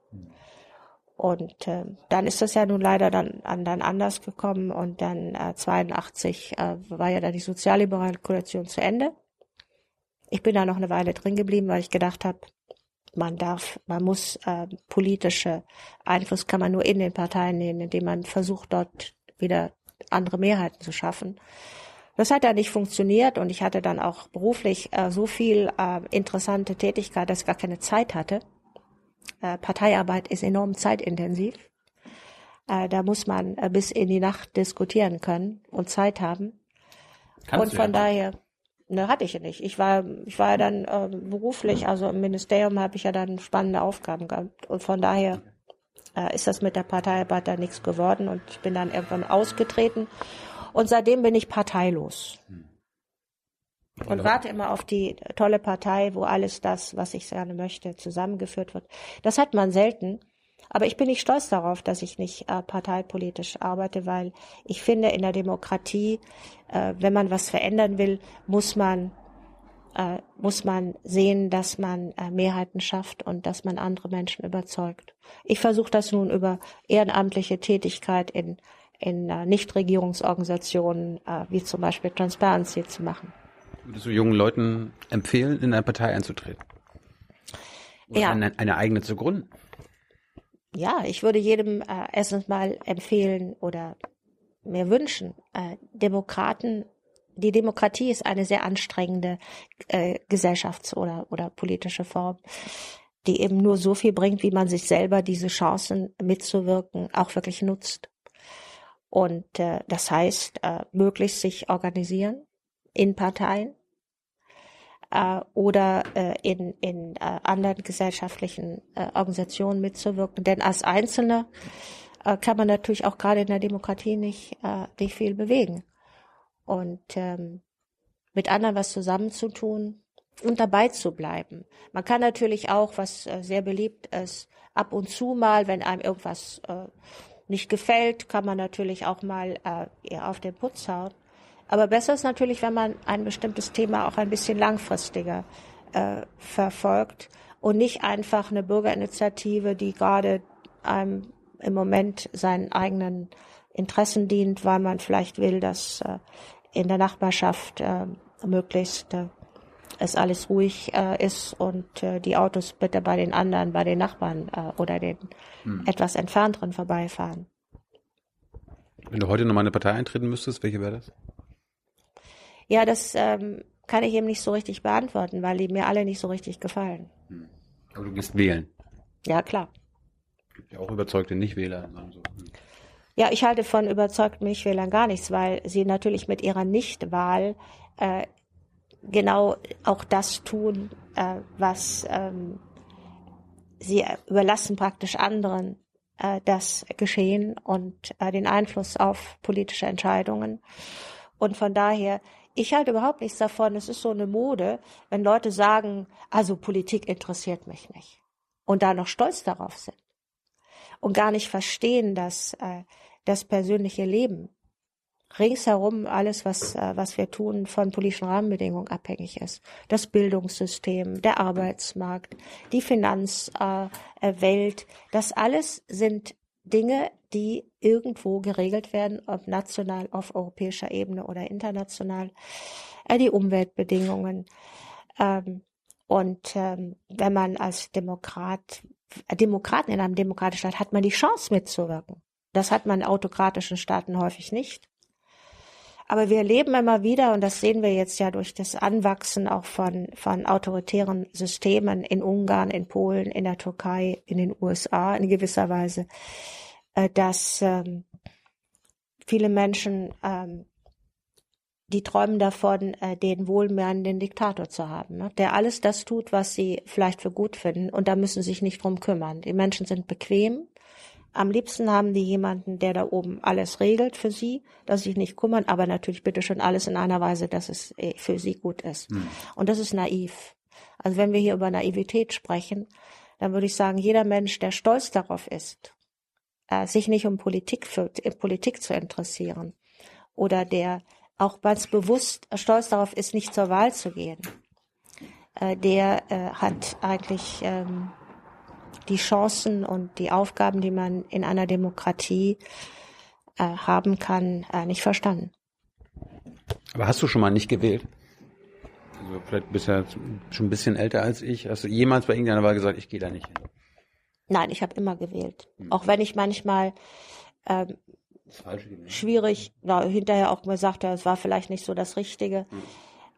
Und äh, dann ist das ja nun leider dann, dann anders gekommen und dann äh, 82 äh, war ja dann die sozialliberale Koalition zu Ende. Ich bin da noch eine Weile drin geblieben, weil ich gedacht habe, man darf, man muss äh, politische Einfluss kann man nur in den Parteien nehmen, indem man versucht, dort wieder andere Mehrheiten zu schaffen. Das hat dann nicht funktioniert und ich hatte dann auch beruflich äh, so viel äh, interessante Tätigkeit, dass ich gar keine Zeit hatte äh, Parteiarbeit ist enorm zeitintensiv. Äh, da muss man äh, bis in die Nacht diskutieren können und Zeit haben. Kannst und von ja. daher, ne, hatte ich ja nicht. Ich war, ich war ja dann äh, beruflich, also im Ministerium habe ich ja dann spannende Aufgaben gehabt. Und von daher äh, ist das mit der Parteiarbeit dann nichts geworden und ich bin dann irgendwann ausgetreten. Und seitdem bin ich parteilos. Hm und warte immer auf die tolle Partei, wo alles das, was ich gerne möchte, zusammengeführt wird. Das hat man selten. Aber ich bin nicht stolz darauf, dass ich nicht äh, parteipolitisch arbeite, weil ich finde, in der Demokratie, äh, wenn man was verändern will, muss man äh, muss man sehen, dass man äh, Mehrheiten schafft und dass man andere Menschen überzeugt. Ich versuche das nun über ehrenamtliche Tätigkeit in, in äh, Nichtregierungsorganisationen äh, wie zum Beispiel Transparency zu machen. Würdest du jungen Leuten empfehlen, in eine Partei einzutreten? Oder Ja. eine, eine eigene zu gründen? Ja, ich würde jedem äh, erstens mal empfehlen oder mir wünschen, äh, Demokraten, die Demokratie ist eine sehr anstrengende äh, Gesellschafts- oder, oder politische Form, die eben nur so viel bringt, wie man sich selber diese Chancen mitzuwirken auch wirklich nutzt. Und äh, das heißt, äh, möglichst sich organisieren in Parteien äh, oder äh, in, in äh, anderen gesellschaftlichen äh, Organisationen mitzuwirken. Denn als Einzelner äh, kann man natürlich auch gerade in der Demokratie nicht, äh, nicht viel bewegen. Und ähm, mit anderen was zusammenzutun und dabei zu bleiben. Man kann natürlich auch, was äh, sehr beliebt ist, ab und zu mal, wenn einem irgendwas äh, nicht gefällt, kann man natürlich auch mal äh, eher auf den Putz hauen. Aber besser ist natürlich, wenn man ein bestimmtes Thema auch ein bisschen langfristiger äh, verfolgt und nicht einfach eine Bürgerinitiative, die gerade einem im Moment seinen eigenen Interessen dient, weil man vielleicht will, dass äh, in der Nachbarschaft äh, möglichst äh, es alles ruhig äh, ist und äh, die Autos bitte bei den anderen, bei den Nachbarn äh, oder den etwas entfernteren vorbeifahren. Wenn du heute nochmal in eine Partei eintreten müsstest, welche wäre das? Ja, das ähm, kann ich eben nicht so richtig beantworten, weil die mir alle nicht so richtig gefallen. Aber du gehst wählen. Ja, klar. Gibt ja auch überzeugte Nichtwähler. und So. Ja, ich halte von überzeugten Nichtwählern gar nichts, weil sie natürlich mit ihrer Nichtwahl äh, genau auch das tun, äh, was ähm, sie überlassen praktisch anderen äh, das Geschehen und äh, den Einfluss auf politische Entscheidungen. Und von daher, ich halte überhaupt nichts davon. Es ist so eine Mode, wenn Leute sagen, also Politik interessiert mich nicht und da noch stolz darauf sind und gar nicht verstehen, dass äh, das persönliche Leben ringsherum alles, was, äh, was wir tun, von politischen Rahmenbedingungen abhängig ist. Das Bildungssystem, der Arbeitsmarkt, die Finanzwelt, äh, Welt, das alles sind Dinge, die irgendwo geregelt werden, ob national, auf europäischer Ebene oder international, äh, die Umweltbedingungen. Ähm, und ähm, wenn man als Demokrat, Demokraten in einem demokratischen Staat hat man die Chance mitzuwirken. Das hat man in autokratischen Staaten häufig nicht. Aber wir erleben immer wieder, und das sehen wir jetzt ja durch das Anwachsen auch von, von autoritären Systemen in Ungarn, in Polen, in der Türkei, in den USA in gewisser Weise, äh, dass ähm, viele Menschen, ähm, die träumen davon, äh, den wohlmeinenden Diktator zu haben, ne? der alles das tut, was sie vielleicht für gut finden, und da müssen sie sich nicht drum kümmern. Die Menschen sind bequem, am liebsten haben die jemanden, der da oben alles regelt für sie, dass sie sich nicht kümmern, aber natürlich bitte schon alles in einer Weise, dass es äh, für sie gut ist. Und das ist naiv. Also wenn wir hier über Naivität sprechen, dann würde ich sagen, jeder Mensch, der stolz darauf ist, äh, sich nicht um Politik, für, in Politik zu interessieren oder der auch ganz bewusst stolz darauf ist, nicht zur Wahl zu gehen, äh, der äh, hat eigentlich ähm, die Chancen und die Aufgaben, die man in einer Demokratie äh, haben kann, äh, nicht verstanden. Aber hast du schon mal nicht gewählt? Also vielleicht bist du ja schon ein bisschen älter als ich. Hast du jemals bei irgendeiner Wahl gesagt, ich gehe da nicht hin? Nein, ich habe immer gewählt. Auch wenn ich manchmal ähm, gewählt. schwierig, na, hinterher auch gesagt habe, es war vielleicht nicht so das Richtige.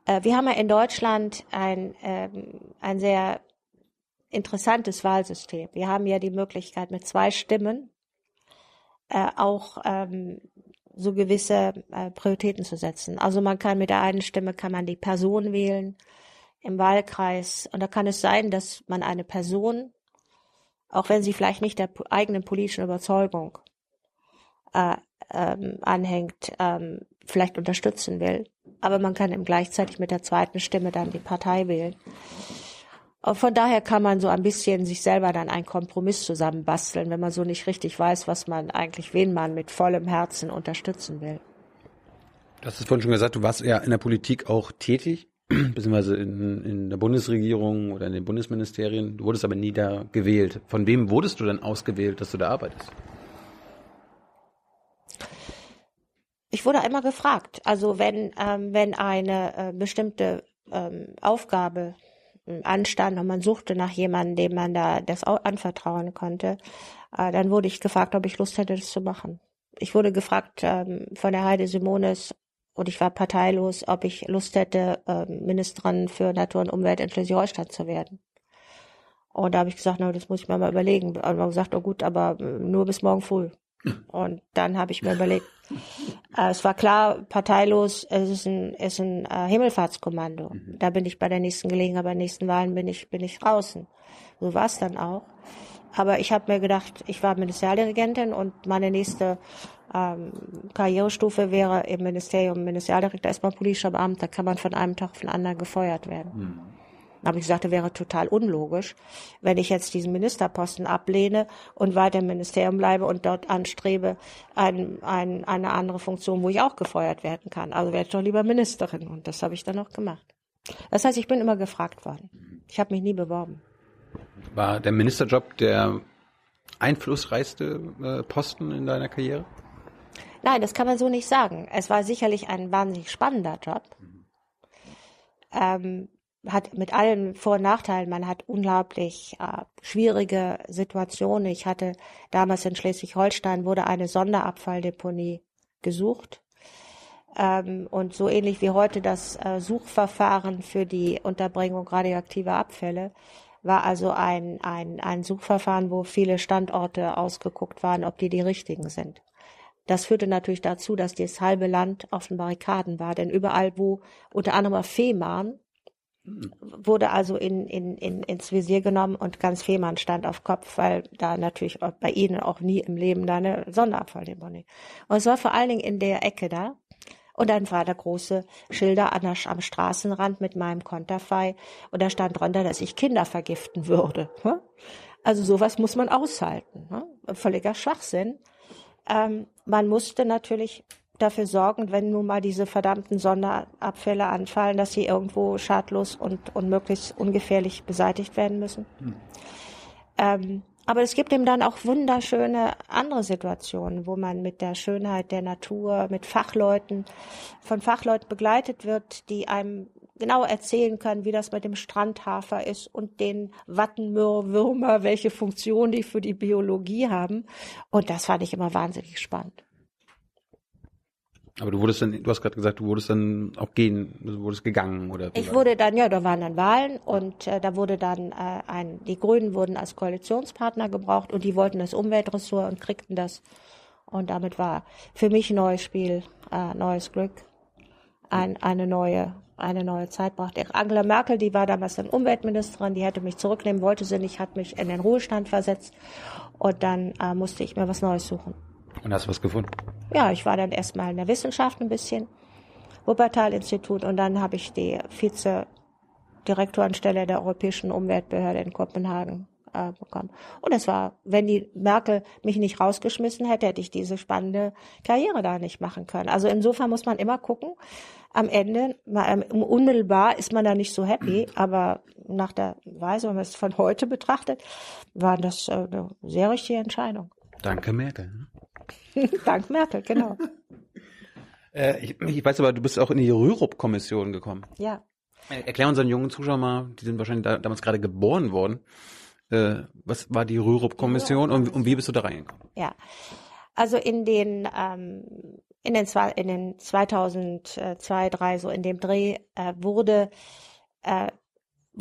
Äh, wir haben ja in Deutschland ein, ähm, ein sehr interessantes Wahlsystem. Wir haben ja die Möglichkeit, mit zwei Stimmen äh, auch ähm, so gewisse äh, Prioritäten zu setzen. Also man kann mit der einen Stimme kann man die Person wählen im Wahlkreis und da kann es sein, dass man eine Person, auch wenn sie vielleicht nicht der eigenen politischen Überzeugung äh, ähm, anhängt, ähm, vielleicht unterstützen will. Aber man kann eben gleichzeitig mit der zweiten Stimme dann die Partei wählen. Von daher kann man so ein bisschen sich selber dann einen Kompromiss zusammenbasteln, wenn man so nicht richtig weiß, was man eigentlich, wen man mit vollem Herzen unterstützen will. Du hast es vorhin schon gesagt, du warst ja in der Politik auch tätig. beziehungsweise in, in der Bundesregierung oder in den Bundesministerien. Du wurdest aber nie da gewählt. Von wem wurdest du denn ausgewählt, dass du da arbeitest? Ich wurde einmal gefragt. Also wenn, ähm, wenn eine äh, bestimmte ähm, Aufgabe anstand und man suchte nach jemandem, dem man da das anvertrauen konnte, äh, dann wurde ich gefragt, ob ich Lust hätte, das zu machen. Ich wurde gefragt ähm, von der Heide Simones und ich war parteilos, ob ich Lust hätte, äh, Ministerin für Natur und Umwelt in Schleswig-Holstein zu werden. Und da habe ich gesagt, na, das muss ich mir mal überlegen. Und man gesagt, oh gut, aber äh, nur bis morgen früh. Und dann habe ich mir überlegt, äh, es war klar, parteilos, es ist ein, ist ein äh, Himmelfahrtskommando. Mhm. Da bin ich bei der nächsten Gelegenheit, bei den nächsten Wahlen bin ich, bin ich draußen. So war es dann auch. Aber ich habe mir gedacht, ich war Ministerialdiregentin und meine nächste ähm, Karrierestufe wäre im Ministerium Ministerialdirektor, erstmal politischer Beamter, kann man von einem Tag auf den anderen gefeuert werden. Mhm. Habe ich gesagt, das wäre total unlogisch, wenn ich jetzt diesen Ministerposten ablehne und weiter im Ministerium bleibe und dort anstrebe ein, ein, eine andere Funktion, wo ich auch gefeuert werden kann. Also werde ich doch lieber Ministerin und das habe ich dann auch gemacht. Das heißt, ich bin immer gefragt worden. Ich habe mich nie beworben. War der Ministerjob der einflussreichste äh, Posten in deiner Karriere? Nein, das kann man so nicht sagen. Es war sicherlich ein wahnsinnig spannender Job. Ähm, hat mit allen Vor- und Nachteilen. Man hat unglaublich äh, schwierige Situationen. Ich hatte damals in Schleswig-Holstein wurde eine Sonderabfalldeponie gesucht. Ähm, und so ähnlich wie heute das äh, Suchverfahren für die Unterbringung radioaktiver Abfälle war also ein, ein, ein Suchverfahren, wo viele Standorte ausgeguckt waren, ob die die richtigen sind. Das führte natürlich dazu, dass das halbe Land auf den Barrikaden war, denn überall, wo unter anderem auf Fehmarn, wurde also in, in, in, ins Visier genommen und ganz Fehmarn stand auf Kopf, weil da natürlich bei ihnen auch nie im Leben da eine Sonderabfalldeponie. Und es war vor allen Dingen in der Ecke da. Und dann war da große Schilder an der, am Straßenrand mit meinem Konterfei und da stand drunter, dass ich Kinder vergiften würde. Also sowas muss man aushalten. Völliger Schwachsinn. Ähm, man musste natürlich dafür sorgen, wenn nun mal diese verdammten Sonderabfälle anfallen, dass sie irgendwo schadlos und, und möglichst ungefährlich beseitigt werden müssen. Hm. Ähm, aber es gibt eben dann auch wunderschöne andere Situationen, wo man mit der Schönheit der Natur, mit Fachleuten, von Fachleuten begleitet wird, die einem genau erzählen können, wie das mit dem Strandhafer ist und den Wattenwürmer, welche Funktion die für die Biologie haben. Und das fand ich immer wahnsinnig spannend. Aber du wurdest dann, du hast gerade gesagt, du wurdest dann auch gehen, du wurdest gegangen oder? Ich wurde dann, ja, da waren dann Wahlen und äh, da wurde dann äh, ein, die Grünen wurden als Koalitionspartner gebraucht und die wollten das Umweltressort und kriegten das. Und damit war für mich neues Spiel, äh, neues Glück, ein, eine neue, eine neue Zeit brachte. Angela Merkel, die war damals dann Umweltministerin, die hätte mich zurücknehmen, wollte sie nicht, hat mich in den Ruhestand versetzt und dann äh, musste ich mir was Neues suchen. Und hast du was gefunden? Ja, ich war dann erstmal in der Wissenschaft ein bisschen, Wuppertal-Institut, und dann habe ich die Vize-Direktorenstelle der Europäischen Umweltbehörde in Kopenhagen äh, bekommen. Und es war, wenn die Merkel mich nicht rausgeschmissen hätte, hätte ich diese spannende Karriere da nicht machen können. Also insofern muss man immer gucken. Am Ende, ähm, unmittelbar ist man da nicht so happy, aber nach der Weise, wenn man es von heute betrachtet, war das äh, eine sehr richtige Entscheidung. Danke, Merkel. Ne? Dank Merkel, genau. äh, ich, ich, weiß aber, du bist auch in die Rürup-Kommission gekommen. Ja. Äh, erklär unseren jungen Zuschauern mal, die sind wahrscheinlich da, damals gerade geboren worden. Äh, was war die Rürup-Kommission und, und, wie bist du da reingekommen? Ja, also in den ähm, in den, in den 2002, 2003, so in dem Dreh äh, wurde äh,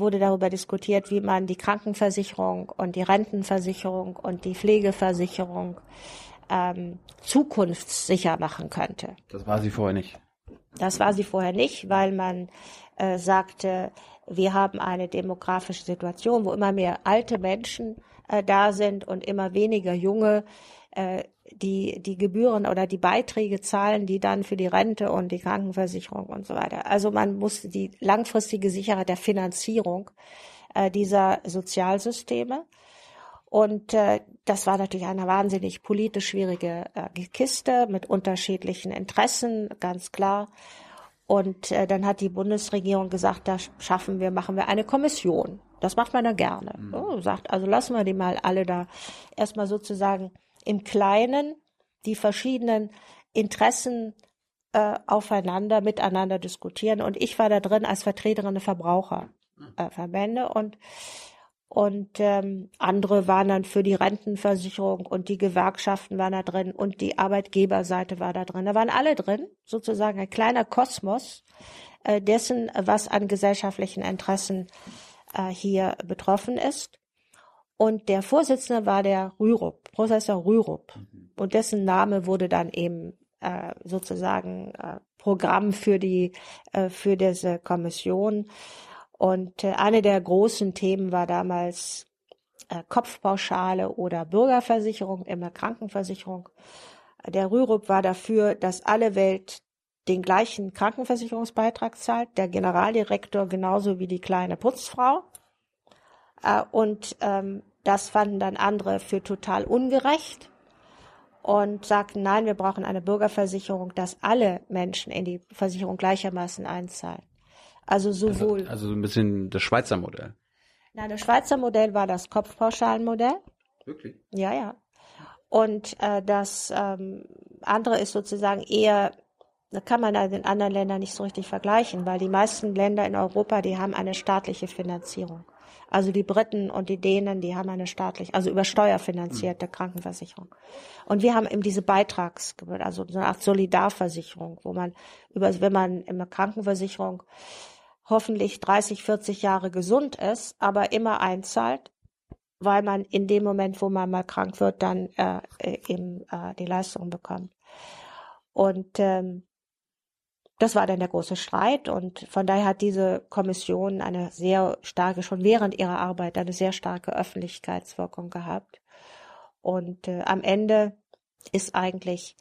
wurde darüber diskutiert, wie man die Krankenversicherung und die Rentenversicherung und die Pflegeversicherung ähm, zukunftssicher machen könnte. Das war sie vorher nicht. Das war sie vorher nicht, weil man äh, sagte, wir haben eine demografische Situation, wo immer mehr alte Menschen äh, da sind und immer weniger junge, äh, die die Gebühren oder die Beiträge zahlen, die dann für die Rente und die Krankenversicherung und so weiter. Also man musste die langfristige Sicherheit der Finanzierung äh, dieser Sozialsysteme und äh, das war natürlich eine wahnsinnig politisch schwierige äh, Kiste mit unterschiedlichen Interessen, ganz klar. Und äh, dann hat die Bundesregierung gesagt, da schaffen wir, machen wir eine Kommission. Das macht man dann gerne. Mhm. Oh, sagt, also lassen wir die mal alle da erstmal sozusagen im Kleinen die verschiedenen Interessen äh, aufeinander, miteinander diskutieren. Und ich war da drin als Vertreterin der Verbraucherverbände äh, und und ähm, andere waren dann für die Rentenversicherung und die Gewerkschaften waren da drin und die Arbeitgeberseite war da drin. Da waren alle drin, sozusagen ein kleiner Kosmos äh, dessen, was an gesellschaftlichen Interessen äh, hier betroffen ist. Und der Vorsitzende war der Rürup, Professor Rürup. Mhm. Und dessen Name wurde dann eben äh, sozusagen äh, Programm für die äh, für diese Kommission. Und äh, eine der großen Themen war damals äh, Kopfpauschale oder Bürgerversicherung, immer Krankenversicherung. Der Rürup war dafür, dass alle Welt den gleichen Krankenversicherungsbeitrag zahlt, der Generaldirektor genauso wie die kleine Putzfrau. Äh, und ähm, das fanden dann andere für total ungerecht und sagten, nein, wir brauchen eine Bürgerversicherung, dass alle Menschen in die Versicherung gleichermaßen einzahlen. Also sowohl. Also, also ein bisschen das Schweizer Modell. Nein, das Schweizer Modell war das Kopfpauschalenmodell. Wirklich? Ja, ja. Und äh, das ähm, andere ist sozusagen eher, da kann man in anderen Ländern nicht so richtig vergleichen, weil die meisten Länder in Europa, die haben eine staatliche Finanzierung. Also die Briten und die Dänen, die haben eine staatlich, also über Steuer finanzierte mhm. Krankenversicherung. Und wir haben eben diese Beitrags, also so eine Art Solidarversicherung, wo man über, wenn man in der Krankenversicherung hoffentlich 30, 40 Jahre gesund ist, aber immer einzahlt, weil man in dem Moment, wo man mal krank wird, dann äh, eben äh, die Leistung bekommt. Und ähm, das war dann der große Streit und von daher hat diese Kommission eine sehr starke, schon während ihrer Arbeit eine sehr starke Öffentlichkeitswirkung gehabt. Und äh, am Ende ist eigentlich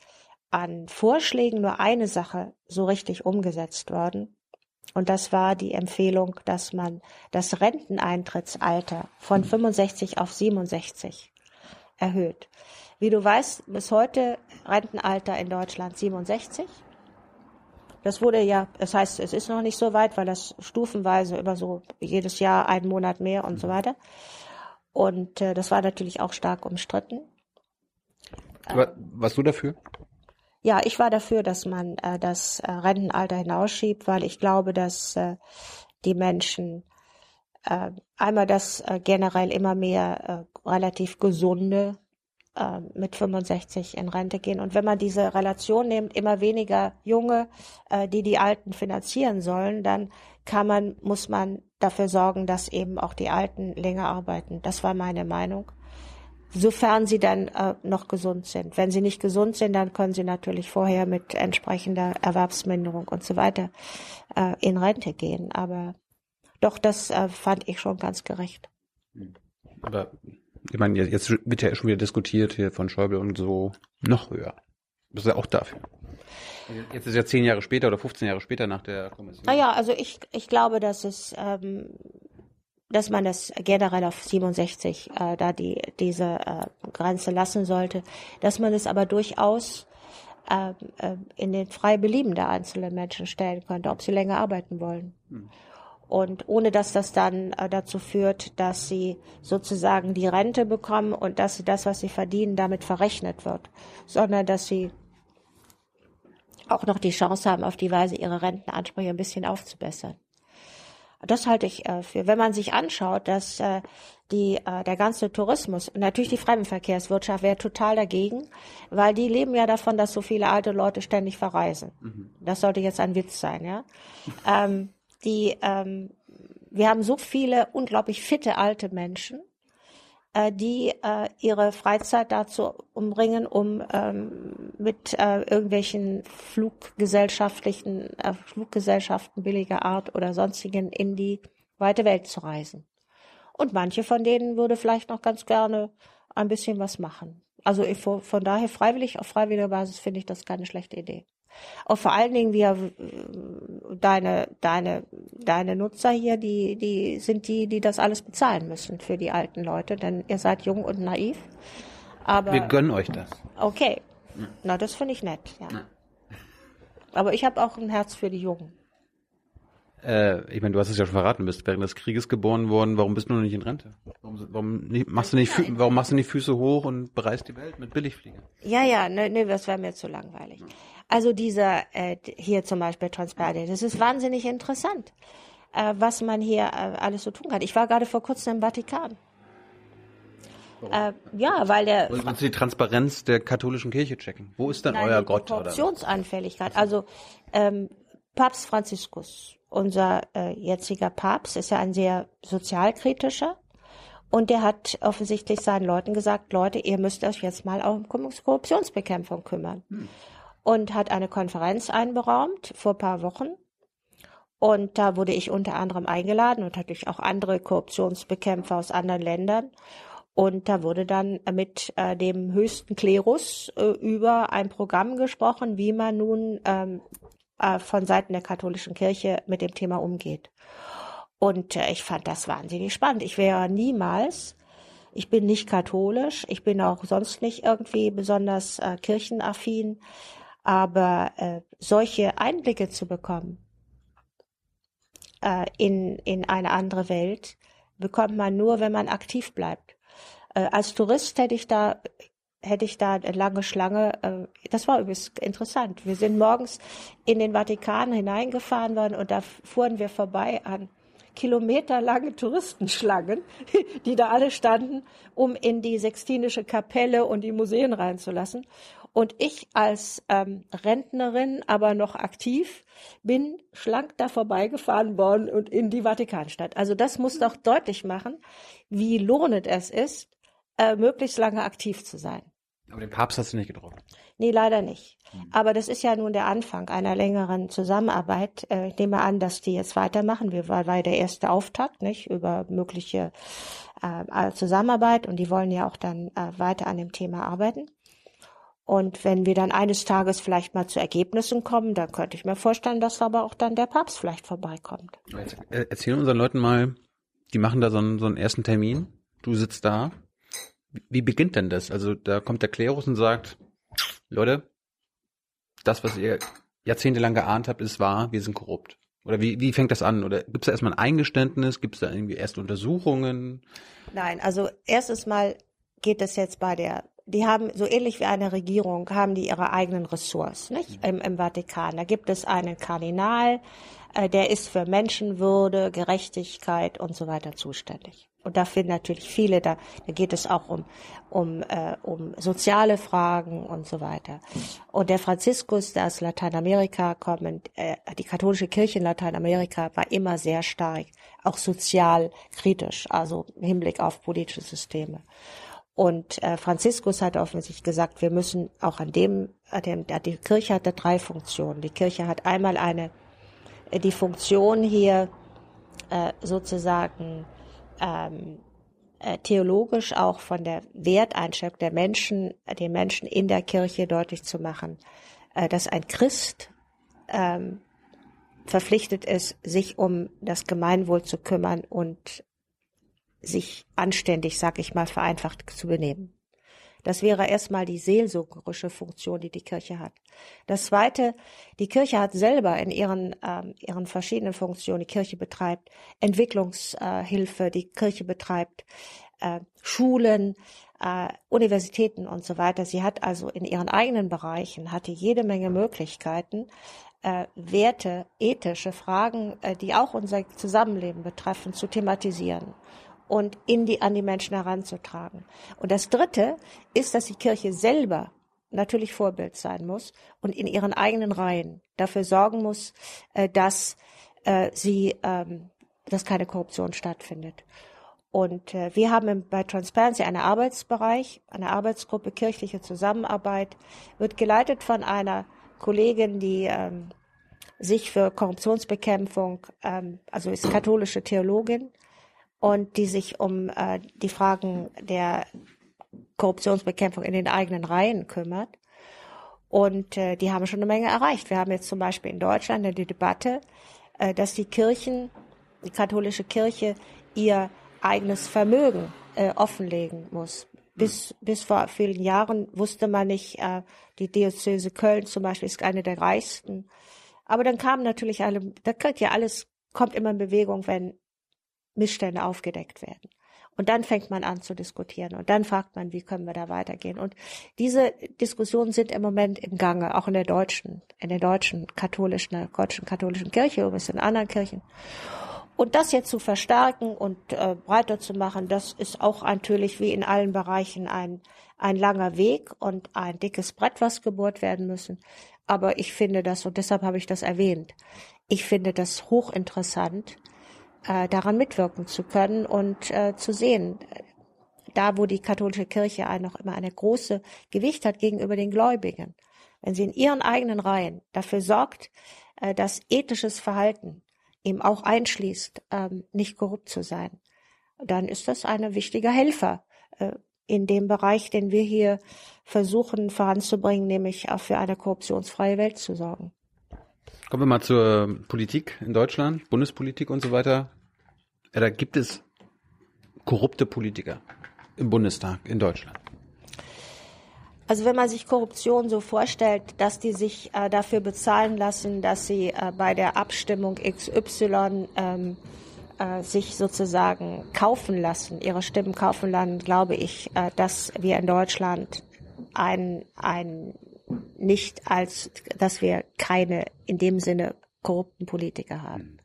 an Vorschlägen nur eine Sache so richtig umgesetzt worden. Und das war die Empfehlung, dass man das Renteneintrittsalter von 65 auf 67 erhöht. Wie du weißt, bis heute Rentenalter in Deutschland 67. Das wurde ja, das heißt, es ist noch nicht so weit, weil das stufenweise über so jedes Jahr einen Monat mehr und so mhm. weiter. Und äh, das war natürlich auch stark umstritten. warst du dafür? Ja, ich war dafür, dass man äh, das äh, Rentenalter hinausschiebt, weil ich glaube, dass äh, die Menschen äh, einmal das äh, generell immer mehr äh, relativ gesunde äh, mit 65 in Rente gehen. Und wenn man diese Relation nimmt, immer weniger Junge, äh, die die Alten finanzieren sollen, dann kann man, muss man dafür sorgen, dass eben auch die Alten länger arbeiten. Das war meine Meinung sofern sie dann äh, noch gesund sind. Wenn sie nicht gesund sind, dann können sie natürlich vorher mit entsprechender Erwerbsminderung und so weiter äh, in Rente gehen. Aber doch, das äh, fand ich schon ganz gerecht. Aber ich meine, jetzt wird ja schon wieder diskutiert hier von Schäuble und so noch höher. Das ist ja auch dafür. Jetzt ist ja zehn Jahre später oder 15 Jahre später nach der Kommission. Naja, also ich, ich glaube, dass es ähm, dass man das generell auf 67 äh, da die diese äh, Grenze lassen sollte, dass man es aber durchaus äh, äh, in den frei Belieben der einzelnen Menschen stellen könnte, ob sie länger arbeiten wollen. Hm. Und ohne dass das dann äh, dazu führt, dass sie sozusagen die Rente bekommen und dass sie das, was sie verdienen, damit verrechnet wird, sondern dass sie auch noch die Chance haben, auf die Weise ihre Rentenansprüche ein bisschen aufzubessern. Das halte ich äh, für. Wenn man sich anschaut, dass äh, die, der ganze Tourismus, natürlich die Fremdenverkehrswirtschaft wäre total dagegen, weil die leben ja davon, dass so viele alte Leute ständig verreisen. Mhm. Das sollte jetzt ein Witz sein, ja. ähm, die, ähm, wir haben so viele unglaublich fitte alte Menschen, äh, die äh, ihre Freizeit dazu umbringen, um ähm, mit äh, irgendwelchen fluggesellschaftlichen äh, Fluggesellschaften billiger Art oder sonstigen in die weite Welt zu reisen. Und manche von denen würde vielleicht noch ganz gerne ein bisschen was machen. Also ich, von daher freiwillig, auf freiwilliger Basis finde ich das keine schlechte Idee. Und vor allen Dingen wir deine deine deine Nutzer hier, die die sind die, die das alles bezahlen müssen für die alten Leute, denn ihr seid jung und naiv. Aber wir gönnen euch das. Okay, na das finde ich nett. Ja. Aber ich habe auch ein Herz für die Jungen. Äh, ich meine, du hast es ja schon verraten, du bist während des Krieges geboren worden. Warum bist du noch nicht in Rente? Warum, warum, nicht, machst, du nicht, warum machst du nicht Füße hoch und bereist die Welt mit Billigfliegern? Ja, ja, ne, ne, das wäre mir zu langweilig. Also dieser äh, hier zum Beispiel Transparency, das ist wahnsinnig interessant, äh, was man hier äh, alles so tun kann. Ich war gerade vor kurzem im Vatikan. Äh, ja, weil der wir uns die Transparenz der katholischen Kirche checken? Wo ist denn Nein, euer die Gott? Oder? Korruptionsanfälligkeit. Also ähm, Papst Franziskus, unser äh, jetziger Papst, ist ja ein sehr sozialkritischer. Und der hat offensichtlich seinen Leuten gesagt, Leute, ihr müsst euch jetzt mal auch um Korruptionsbekämpfung kümmern. Und hat eine Konferenz einberaumt vor paar Wochen. Und da wurde ich unter anderem eingeladen und natürlich auch andere Korruptionsbekämpfer aus anderen Ländern. Und da wurde dann mit äh, dem höchsten Klerus äh, über ein Programm gesprochen, wie man nun ähm, äh, von Seiten der katholischen Kirche mit dem Thema umgeht. Und äh, ich fand das wahnsinnig spannend. Ich wäre niemals, ich bin nicht katholisch, ich bin auch sonst nicht irgendwie besonders äh, kirchenaffin, aber äh, solche Einblicke zu bekommen äh, in, in eine andere Welt, bekommt man nur, wenn man aktiv bleibt. Äh, als Tourist hätte ich da hätte ich da eine lange Schlange. Äh, das war übrigens interessant. Wir sind morgens in den Vatikan hineingefahren worden und da fuhren wir vorbei an kilometerlange Touristenschlangen, die da alle standen, um in die Sextinische Kapelle und die Museen reinzulassen. Und ich als ähm, Rentnerin, aber noch aktiv, bin schlank da vorbeigefahren worden und in die Vatikanstadt. Also das muss doch deutlich machen, wie lohnend es ist, äh, möglichst lange aktiv zu sein. Aber den Papst hast du nicht getroffen. Nee, leider nicht. Aber das ist ja nun der Anfang einer längeren Zusammenarbeit. Äh, Ich nehme an, dass die jetzt weitermachen. Wir war, war ja der erste Auftakt, nicht, über mögliche äh, Zusammenarbeit und die wollen ja auch dann äh, weiter an dem Thema arbeiten. Und wenn wir dann eines Tages vielleicht mal zu Ergebnissen kommen, dann könnte ich mir vorstellen, dass aber auch dann der Papst vielleicht vorbeikommt. Jetzt, äh, Erzähl unseren Leuten mal, die machen da so einen, so einen ersten Termin. Du sitzt da. Wie- Wie beginnt denn das? Also da kommt der Klerus und sagt, Leute, das, was ihr jahrzehntelang geahnt habt, ist wahr, wir sind korrupt. Oder wie, wie fängt das an? Oder gibt es da erstmal ein Eingeständnis? Gibt es da irgendwie erste Untersuchungen? Nein, also erstes Mal geht es jetzt bei der, die haben so ähnlich wie eine Regierung, haben die ihre eigenen Ressorts, nicht? Im, im Vatikan. Da gibt es einen Kardinal, äh, der ist für Menschenwürde, Gerechtigkeit und so weiter zuständig. Und da finden natürlich viele, da, da geht es auch um, um, äh, um soziale Fragen und so weiter. Und der Franziskus, der aus Lateinamerika kommt, äh, die katholische Kirche in Lateinamerika war immer sehr stark, auch sozial kritisch, also im Hinblick auf politische Systeme. Und äh, Franziskus hat offensichtlich gesagt, wir müssen auch an dem, an dem die Kirche hat da drei Funktionen. Die Kirche hat einmal eine, äh, die Funktion hier äh, sozusagen ähm, äh, theologisch auch von der Werteinstellung der Menschen, den Menschen in der Kirche deutlich zu machen, äh, dass ein Christ ähm, verpflichtet ist, sich um das Gemeinwohl zu kümmern und sich anständig, sag ich mal, vereinfacht zu benehmen. Das wäre erstmal die seelsorgerische Funktion, die die Kirche hat. Das Zweite, die Kirche hat selber in ihren, ähm, ihren verschiedenen Funktionen, die Kirche betreibt Entwicklungshilfe, die Kirche betreibt äh, Schulen, äh, Universitäten und so weiter. Sie hat also in ihren eigenen Bereichen, hatte jede Menge Möglichkeiten, äh, Werte, ethische Fragen, äh, die auch unser Zusammenleben betreffen, zu thematisieren und in die, an die Menschen heranzutragen. Und das Dritte ist, dass die Kirche selber natürlich Vorbild sein muss und in ihren eigenen Reihen dafür sorgen muss, äh, dass äh, sie, ähm, dass keine Korruption stattfindet. Und äh, wir haben bei Transparency einen Arbeitsbereich, eine Arbeitsgruppe kirchliche Zusammenarbeit, wird geleitet von einer Kollegin, die ähm, sich für Korruptionsbekämpfung, ähm, also ist katholische Theologin und die sich um äh, die Fragen der Korruptionsbekämpfung in den eigenen Reihen kümmert. Und äh, die haben schon eine Menge erreicht. Wir haben jetzt zum Beispiel in Deutschland die Debatte, äh, dass die Kirchen, die katholische Kirche, ihr eigenes Vermögen äh, offenlegen muss. Bis, bis vor vielen Jahren wusste man nicht, äh, die Diözese Köln zum Beispiel ist eine der reichsten. Aber dann kamen natürlich alle, da kriegt ja alles kommt immer in Bewegung, wenn Missstände aufgedeckt werden. Und dann fängt man an zu diskutieren und dann fragt man, wie können wir da weitergehen. Und diese Diskussionen sind im Moment im Gange, auch in der deutschen, in der deutschen katholischen, der deutschen katholischen Kirche, übrigens in anderen Kirchen. Und das jetzt zu verstärken und äh, breiter zu machen, das ist auch natürlich wie in allen Bereichen ein, ein langer Weg und ein dickes Brett, was gebohrt werden müssen. Aber ich finde das, und deshalb habe ich das erwähnt, ich finde das hochinteressant, äh, daran mitwirken zu können und äh, zu sehen, da wo die katholische Kirche noch immer eine große Gewicht hat gegenüber den Gläubigen, wenn sie in ihren eigenen Reihen dafür sorgt, äh, dass ethisches Verhalten eben auch einschließt, ähm, nicht korrupt zu sein, dann ist das eine wichtige Helfer äh, in dem Bereich, den wir hier versuchen voranzubringen, nämlich auch für eine korruptionsfreie Welt zu sorgen. Kommen wir mal zur Politik in Deutschland, Bundespolitik und so weiter. Ja, da gibt es korrupte Politiker im Bundestag in Deutschland. Also wenn man sich Korruption so vorstellt, dass die sich äh, dafür bezahlen lassen, dass sie äh, bei der Abstimmung XY ähm, äh, sich sozusagen kaufen lassen, ihre Stimmen kaufen lassen, glaube ich, äh, dass wir in Deutschland ein, ein nicht als, dass wir keine in dem Sinne korrupten Politiker haben,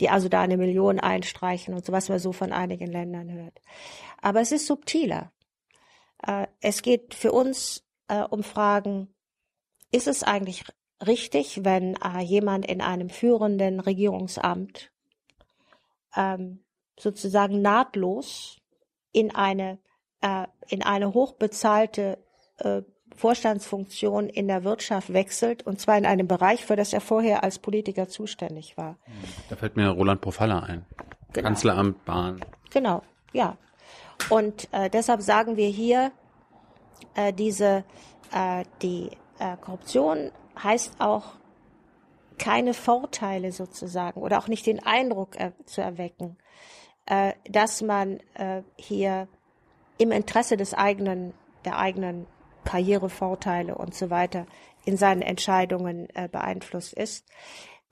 die also da eine Million einstreichen und so, was man so von einigen Ländern hört. Aber es ist subtiler. Äh, es geht für uns äh, um Fragen, ist es eigentlich richtig, wenn äh, jemand in einem führenden Regierungsamt ähm, sozusagen nahtlos in eine in eine hochbezahlte Vorstandsfunktion in der Wirtschaft wechselt, und zwar in einem Bereich, für das er vorher als Politiker zuständig war. Da fällt mir Roland Profalla ein. Genau. Kanzleramt, Bahn. Genau, ja. Und äh, deshalb sagen wir hier, äh, diese, äh, die äh, Korruption heißt auch keine Vorteile sozusagen oder auch nicht den Eindruck äh, zu erwecken, äh, dass man hier im Interesse des eigenen, der eigenen Karrierevorteile und so weiter in seinen Entscheidungen äh, beeinflusst ist.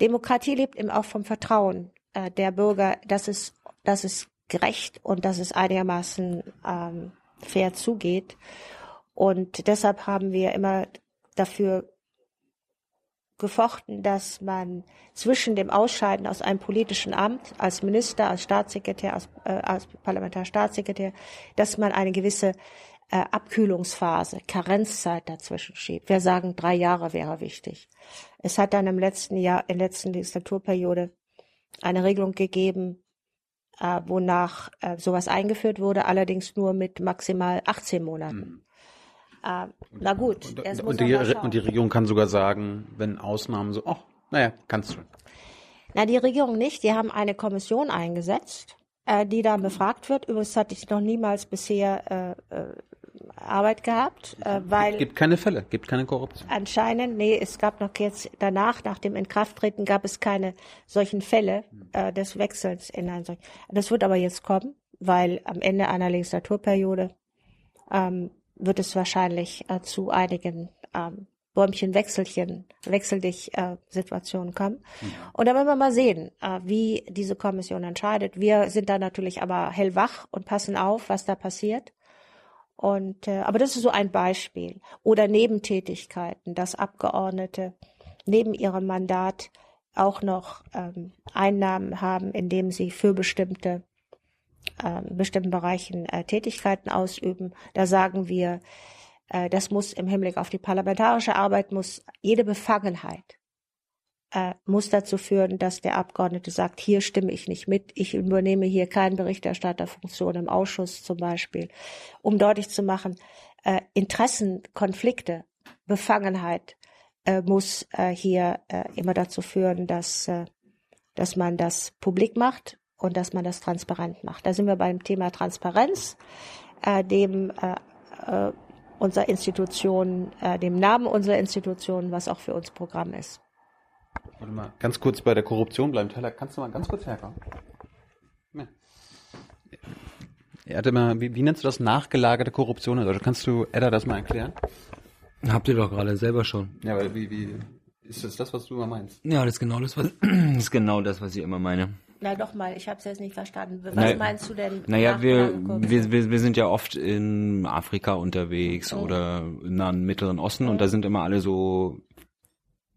Demokratie lebt eben auch vom Vertrauen äh, der Bürger, dass es, dass es gerecht und dass es einigermaßen ähm, fair zugeht. Und deshalb haben wir immer dafür gefochten, dass man zwischen dem Ausscheiden aus einem politischen Amt als Minister, als Staatssekretär, als, äh, als Parlamentarstaatssekretär, dass man eine gewisse äh, Abkühlungsphase, Karenzzeit dazwischen schiebt. Wir sagen, drei Jahre wäre wichtig. Es hat dann im letzten Jahr, in der letzten Legislaturperiode eine Regelung gegeben, äh, wonach äh, sowas eingeführt wurde, allerdings nur mit maximal 18 Monaten. Mhm. Äh, na gut. Und, und, und, die, und, die, Regierung kann sogar sagen, wenn Ausnahmen so, ach, naja, kannst du. Na, die Regierung nicht. Die haben eine Kommission eingesetzt, äh, die dann befragt wird. Übrigens hatte ich noch niemals bisher äh, äh Arbeit gehabt, äh, weil gibt keine Fälle, gibt keine Korruption. Anscheinend, nee, es gab noch jetzt danach, nach dem Inkrafttreten, gab es keine solchen Fälle äh, des Wechsels in ein solch. Das wird aber jetzt kommen, weil am Ende einer Legislaturperiode ähm, wird es wahrscheinlich äh, zu einigen ähm, Bäumchen, Wechselchen, wechsel dich äh, Situationen kommen. Mhm. Und da werden wir mal sehen, äh, wie diese Kommission entscheidet. Wir sind da natürlich aber hellwach und passen auf, was da passiert. Und äh, aber das ist so ein Beispiel. Oder Nebentätigkeiten, dass Abgeordnete neben ihrem Mandat auch noch ähm, Einnahmen haben, indem sie für bestimmte äh, bestimmten Bereichen äh, Tätigkeiten ausüben. Da sagen wir, äh, das muss im Hinblick auf die parlamentarische Arbeit muss jede Befangenheit äh, muss dazu führen, dass der Abgeordnete sagt, hier stimme ich nicht mit, ich übernehme hier keine Berichterstatterfunktion im Ausschuss zum Beispiel, um deutlich zu machen, äh, Interessenkonflikte, Befangenheit äh, muss äh, hier äh, immer dazu führen, dass, äh, dass man das publik macht und dass man das transparent macht. Da sind wir beim Thema Transparenz, äh, dem äh, äh, unserer Institution, äh, dem Namen unserer Institution, was auch für uns Programm ist. Warte mal, ganz kurz bei der Korruption bleiben. Teller, kannst du mal ganz kurz herkommen? Ja. Er hatte mal, wie, wie nennst du das, nachgelagerte Korruption? Also kannst du Edda das mal erklären? Habt ihr doch gerade selber schon. Ja, aber wie, wie Ist das das, was du immer meinst? Ja, das ist genau das, was, das ist genau das, was ich immer meine. Na doch mal, ich habe es jetzt nicht verstanden. Was Na- meinst du denn? Naja, wir, wir, wir, wir sind ja oft in Afrika unterwegs oder im Nahen Mittleren Osten und da sind immer alle so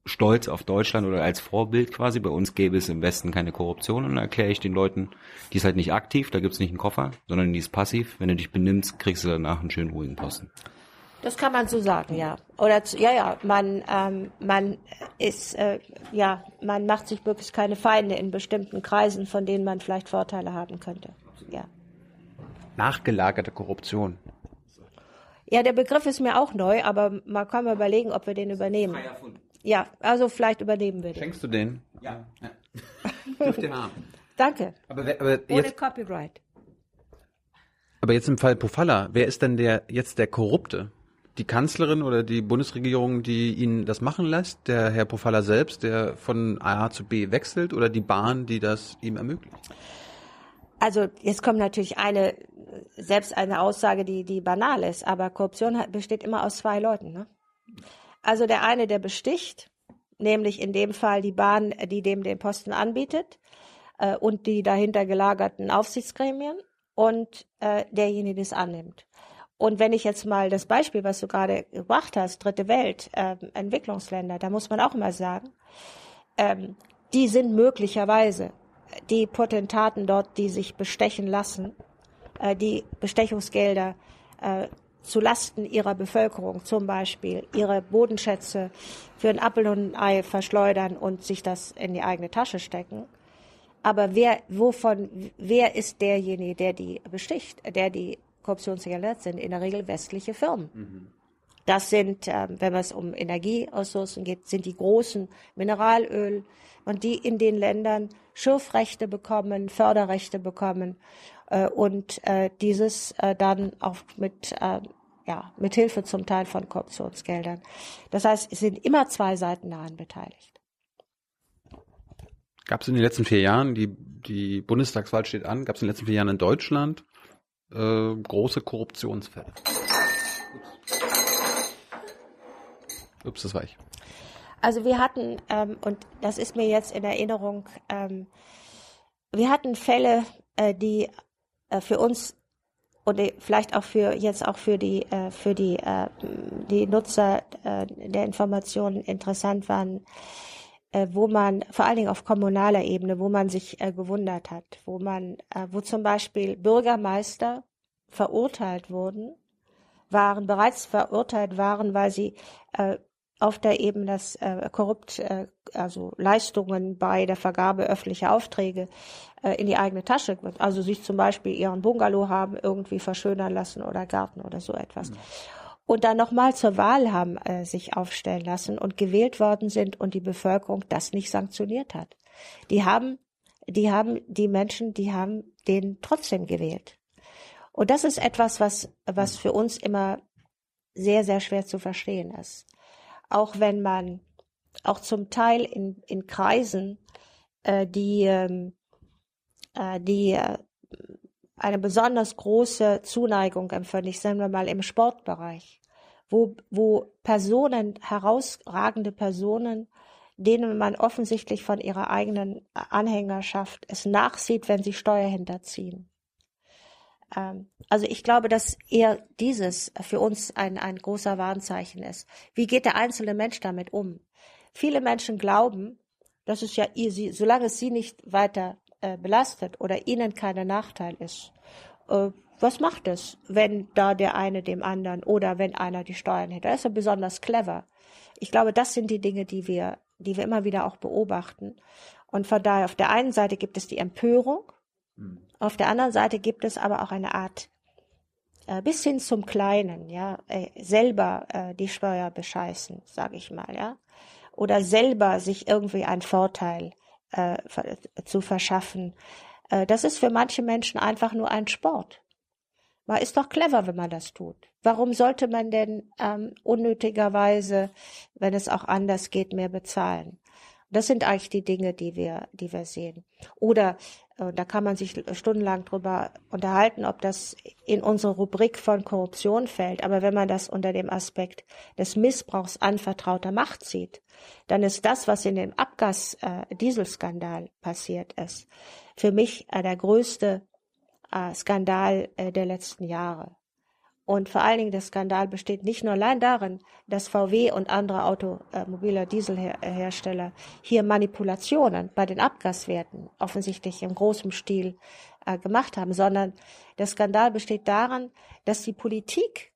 stolz auf Deutschland oder als Vorbild quasi. Bei uns gäbe es im Westen keine Korruption und dann erkläre ich den Leuten, die ist halt nicht aktiv, da gibt's nicht einen Koffer, sondern die ist passiv. Wenn du dich benimmst, kriegst du danach einen schönen ruhigen Posten. Das kann man so sagen, ja. Oder zu, ja, ja, man, ähm, man ist, äh, ja, man macht sich möglichst keine Feinde in bestimmten Kreisen, von denen man vielleicht Vorteile haben könnte. Ja. Nachgelagerte Korruption. Ja, der Begriff ist mir auch neu, aber man kann mal überlegen, ob wir den übernehmen. Ja, also vielleicht übernehmen wir den. Schenkst du den? Ja. Dürft ihr haben. Danke. Aber, aber, Ohne jetzt, Copyright. aber jetzt im Fall Pofalla, wer ist denn der jetzt der Korrupte? Die Kanzlerin oder die Bundesregierung, die ihn das machen lässt? Der Herr Pofalla selbst, der von A zu B wechselt? Oder die Bahn, die das ihm ermöglicht? Also jetzt kommt natürlich eine, selbst eine Aussage, die, die banal ist, aber Korruption hat, besteht immer aus zwei Leuten. Ne? Also der eine, der besticht, nämlich in dem Fall die Bahn, die dem den Posten anbietet äh, und die dahinter gelagerten Aufsichtsgremien und äh, derjenige, der es annimmt. Und wenn ich jetzt mal das Beispiel, was du gerade gebracht hast, Dritte Welt, ähm, Entwicklungsländer, da muss man auch immer sagen, ähm, die sind möglicherweise die Potentaten dort, die sich bestechen lassen, äh, die Bestechungsgelder äh, zu Lasten ihrer Bevölkerung zum Beispiel, ihre Bodenschätze für ein Appel und ein Ei verschleudern und sich das in die eigene Tasche stecken. Aber wer, wovon, wer ist derjenige, der die besticht, der die Korruptionsgelder hat, sind in der Regel westliche Firmen. Das sind, ähm, wenn es um Energieressourcen geht, sind die großen Mineralöl und die in den Ländern Schürfrechte bekommen, Förderrechte bekommen äh, und äh, dieses äh, dann auch mit äh, ja, mit Hilfe zum Teil von Korruptionsgeldern. Das heißt, es sind immer zwei Seiten daran beteiligt. Gab es in den letzten vier Jahren, die, die Bundestagswahl steht an, gab es in den letzten vier Jahren in Deutschland äh, große Korruptionsfälle? Ups. Ups, das war ich. Also wir hatten, ähm, und das ist mir jetzt in Erinnerung, ähm, wir hatten Fälle, äh, die äh, für uns und die- vielleicht auch für jetzt auch für die äh, für die äh, die Nutzer äh, der Informationen interessant waren, äh, wo man vor allen Dingen auf kommunaler Ebene, wo man sich äh, gewundert hat, wo man, äh, wo zum Beispiel Bürgermeister verurteilt wurden, waren bereits verurteilt waren, weil sie äh, auf der Ebene das äh, korrupt, äh, also Leistungen bei der Vergabe öffentlicher Aufträge äh, in die eigene Tasche, also sich zum Beispiel ihren Bungalow haben irgendwie verschönern lassen oder Garten oder so etwas. Und dann nochmal zur Wahl haben äh, sich aufstellen lassen und gewählt worden sind und die Bevölkerung das nicht sanktioniert hat. Die haben, die haben, die Menschen, die haben den trotzdem gewählt. Und das ist etwas, was, was für uns immer sehr, sehr schwer zu verstehen ist. Auch wenn man auch zum Teil in, in Kreisen, äh, die, ähm, äh, die äh, eine besonders große Zuneigung empfinden, ich sagen wir mal im Sportbereich, wo, wo Personen, herausragende Personen, denen man offensichtlich von ihrer eigenen Anhängerschaft es nachsieht, wenn sie Steuer hinterziehen. Ähm, also ich glaube, dass eher dieses für uns ein, ein großer Warnzeichen ist. Wie geht der einzelne Mensch damit um? Viele Menschen glauben, dass es ja ihr, sie, solange es sie nicht weiter äh, belastet oder ihnen keiner Nachteil ist, äh, was macht es, wenn da der eine dem anderen oder wenn einer die Steuern hätte? Das ist ja besonders clever. Ich glaube, das sind die Dinge, die wir, die wir immer wieder auch beobachten. Und von daher, auf der einen Seite gibt es die Empörung, auf der anderen Seite gibt es aber auch eine Art, äh, bis hin zum Kleinen, ja, äh, selber äh, die Steuer bescheißen, sage ich mal, ja, oder selber sich irgendwie einen Vorteil äh, zu verschaffen. Äh, das ist für manche Menschen einfach nur ein Sport. Man ist doch clever, wenn man das tut. Warum sollte man denn ähm, unnötigerweise, wenn es auch anders geht, mehr bezahlen? Das sind eigentlich die Dinge, die wir, die wir sehen. Oder da kann man sich stundenlang drüber unterhalten, ob das in unsere Rubrik von Korruption fällt. Aber wenn man das unter dem Aspekt des Missbrauchs anvertrauter Macht sieht, dann ist das, was in dem Abgas-Dieselskandal äh, passiert ist, für mich äh, der größte äh, Skandal äh, der letzten Jahre. Und vor allen Dingen der Skandal besteht nicht nur allein darin, dass VW und andere automobile Dieselhersteller hier Manipulationen bei den Abgaswerten offensichtlich im großen Stil äh, gemacht haben, sondern der Skandal besteht darin, dass die Politik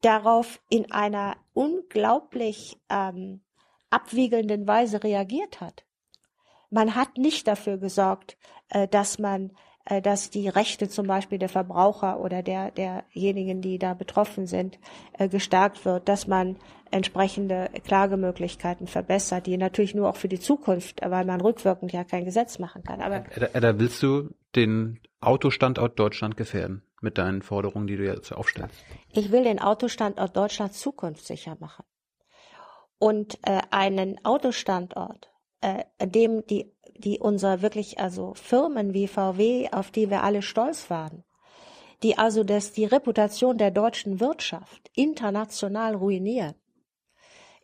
darauf in einer unglaublich ähm, abwiegelnden Weise reagiert hat. Man hat nicht dafür gesorgt, äh, dass man äh, dass die Rechte zum Beispiel der Verbraucher oder der, derjenigen, die da betroffen sind, äh, gestärkt wird, dass man entsprechende Klagemöglichkeiten verbessert, die natürlich nur auch für die Zukunft, weil man rückwirkend ja kein Gesetz machen kann. Aber Edda, Edda willst du den Autostandort Deutschland gefährden mit deinen Forderungen, die du jetzt aufstellst? Ich will den Autostandort Deutschland zukunftssicher machen. Und äh, einen Autostandort, äh, dem die die unser wirklich, also Firmen wie VW, auf die wir alle stolz waren, die also das, die Reputation der deutschen Wirtschaft international ruinieren.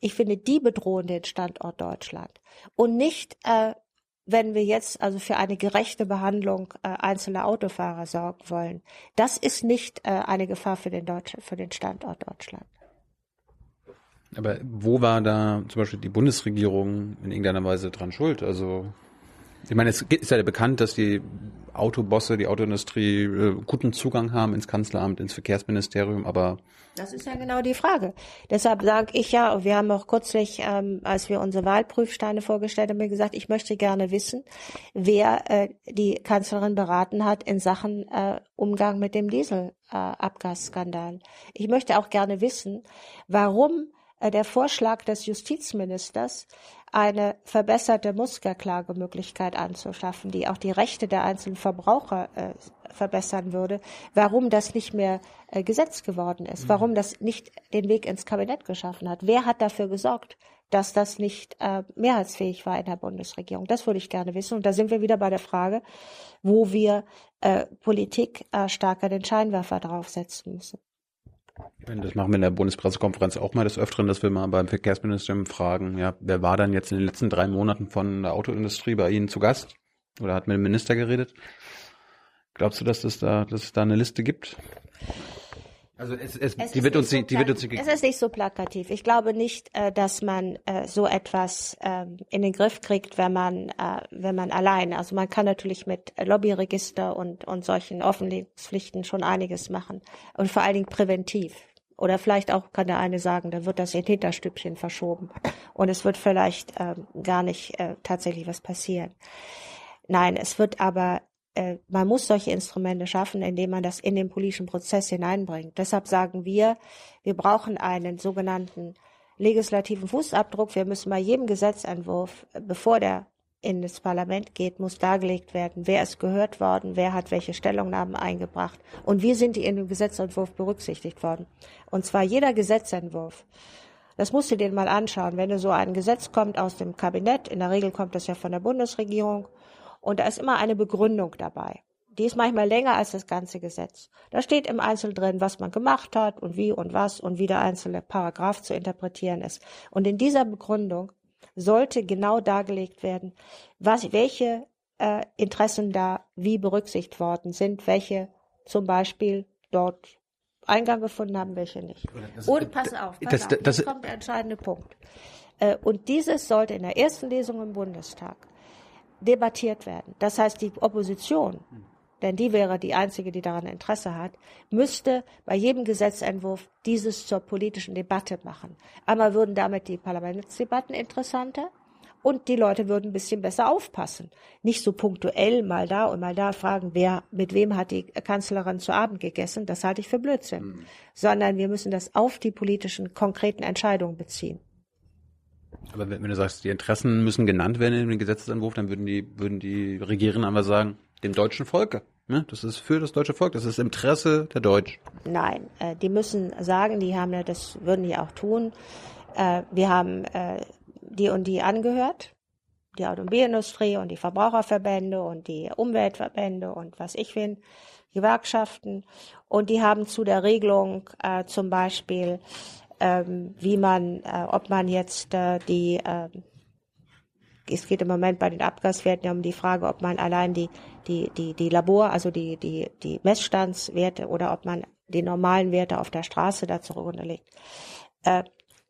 Ich finde, die bedrohen den Standort Deutschland. Und nicht, äh, wenn wir jetzt also für eine gerechte Behandlung äh, einzelner Autofahrer sorgen wollen. Das ist nicht äh, eine Gefahr für den, Deutsch für den Standort Deutschland. Aber wo war da zum Beispiel die Bundesregierung in irgendeiner Weise dran schuld? Also ich meine, es ist ja bekannt, dass die Autobosse, die Autoindustrie äh, guten Zugang haben ins Kanzleramt, ins Verkehrsministerium, aber das ist ja genau die Frage. Deshalb sage ich ja, wir haben auch kürzlich, ähm, als wir unsere Wahlprüfsteine vorgestellt haben, gesagt, ich möchte gerne wissen, wer äh, die Kanzlerin beraten hat in Sachen äh, Umgang mit dem Dieselabgasskandal. Ich möchte auch gerne wissen, warum der Vorschlag des Justizministers eine verbesserte Musterklagemöglichkeit anzuschaffen, die auch die Rechte der einzelnen Verbraucher äh, verbessern würde, warum das nicht mehr äh, Gesetz geworden ist, warum mhm. das nicht den Weg ins Kabinett geschaffen hat. Wer hat dafür gesorgt, dass das nicht äh, mehrheitsfähig war in der Bundesregierung? Das würde ich gerne wissen. Und da sind wir wieder bei der Frage, wo wir äh, Politik äh, stärker den Scheinwerfer draufsetzen müssen. Das machen wir in der Bundespressekonferenz auch mal des Öfteren, dass wir mal beim Verkehrsministerium fragen, ja, wer war dann jetzt in den letzten drei Monaten von der Autoindustrie bei Ihnen zu Gast? Oder hat mit dem Minister geredet? Glaubst du, dass es da, dass es da eine Liste gibt? Also es, es, es die wird uns, so die wird uns Es ist nicht so plakativ. Ich glaube nicht, äh, dass man äh, so etwas ähm, in den Griff kriegt, wenn man, äh, wenn man allein. Also man kann natürlich mit Lobbyregister und und solchen Offenlegungspflichten schon einiges machen und vor allen Dingen präventiv. Oder vielleicht auch kann der eine sagen, da wird das in Hinterstübchen verschoben und es wird vielleicht ähm, gar nicht äh, tatsächlich was passieren. Nein, es wird aber äh, man muss solche Instrumente schaffen, indem man das in den politischen Prozess hineinbringt. Deshalb sagen wir, wir brauchen einen sogenannten legislativen Fußabdruck. Wir müssen bei jedem Gesetzentwurf, bevor der in das Parlament geht, muss dargelegt werden, wer ist gehört worden, wer hat welche Stellungnahmen eingebracht und wie sind die in dem Gesetzentwurf berücksichtigt worden. Und zwar jeder Gesetzentwurf. Das musst du dir mal anschauen. Wenn du so ein Gesetz kommt aus dem Kabinett, in der Regel kommt das ja von der Bundesregierung, und da ist immer eine Begründung dabei. Die ist manchmal länger als das ganze Gesetz. Da steht im Einzelnen drin, was man gemacht hat und wie und was und wie der einzelne Paragraph zu interpretieren ist. Und in dieser Begründung sollte genau dargelegt werden, was, welche äh, Interessen da wie berücksichtigt worden sind, welche zum Beispiel dort Eingang gefunden haben, welche nicht. Das, und pass auf, pass das, auf, das, das kommt der entscheidende Punkt. Äh, und dieses sollte in der ersten Lesung im Bundestag debattiert werden. Das heißt, die Opposition, denn die wäre die einzige, die daran Interesse hat, müsste bei jedem Gesetzentwurf dieses zur politischen Debatte machen. Einmal würden damit die Parlamentsdebatten interessanter und die Leute würden ein bisschen besser aufpassen. Nicht so punktuell mal da und mal da fragen, wer, mit wem hat die Kanzlerin zu Abend gegessen, das halte ich für Blödsinn. Mhm. Sondern wir müssen das auf die politischen, konkreten Entscheidungen beziehen. Aber wenn, du sagst, die Interessen müssen genannt werden in dem Gesetzentwurf, dann würden die, würden die Regierenden aber sagen, dem deutschen Volke. Ne? Das ist für das deutsche Volk, das ist Interesse der Deutschen. Nein, äh, die müssen sagen, die haben ja, das würden die auch tun. Äh, wir haben äh, die und die angehört die Automobilindustrie und die Verbraucherverbände und die Umweltverbände und was ich will, Gewerkschaften. Und die haben zu der Regelung äh, zum Beispiel, ähm, wie man, äh, ob man jetzt äh, die, äh, es geht im Moment bei den Abgaswerten um die Frage, ob man allein die, die, die, die Labor, also die, die, die Messstandswerte oder ob man die normalen Werte auf der Straße dazu runterlegt. Äh,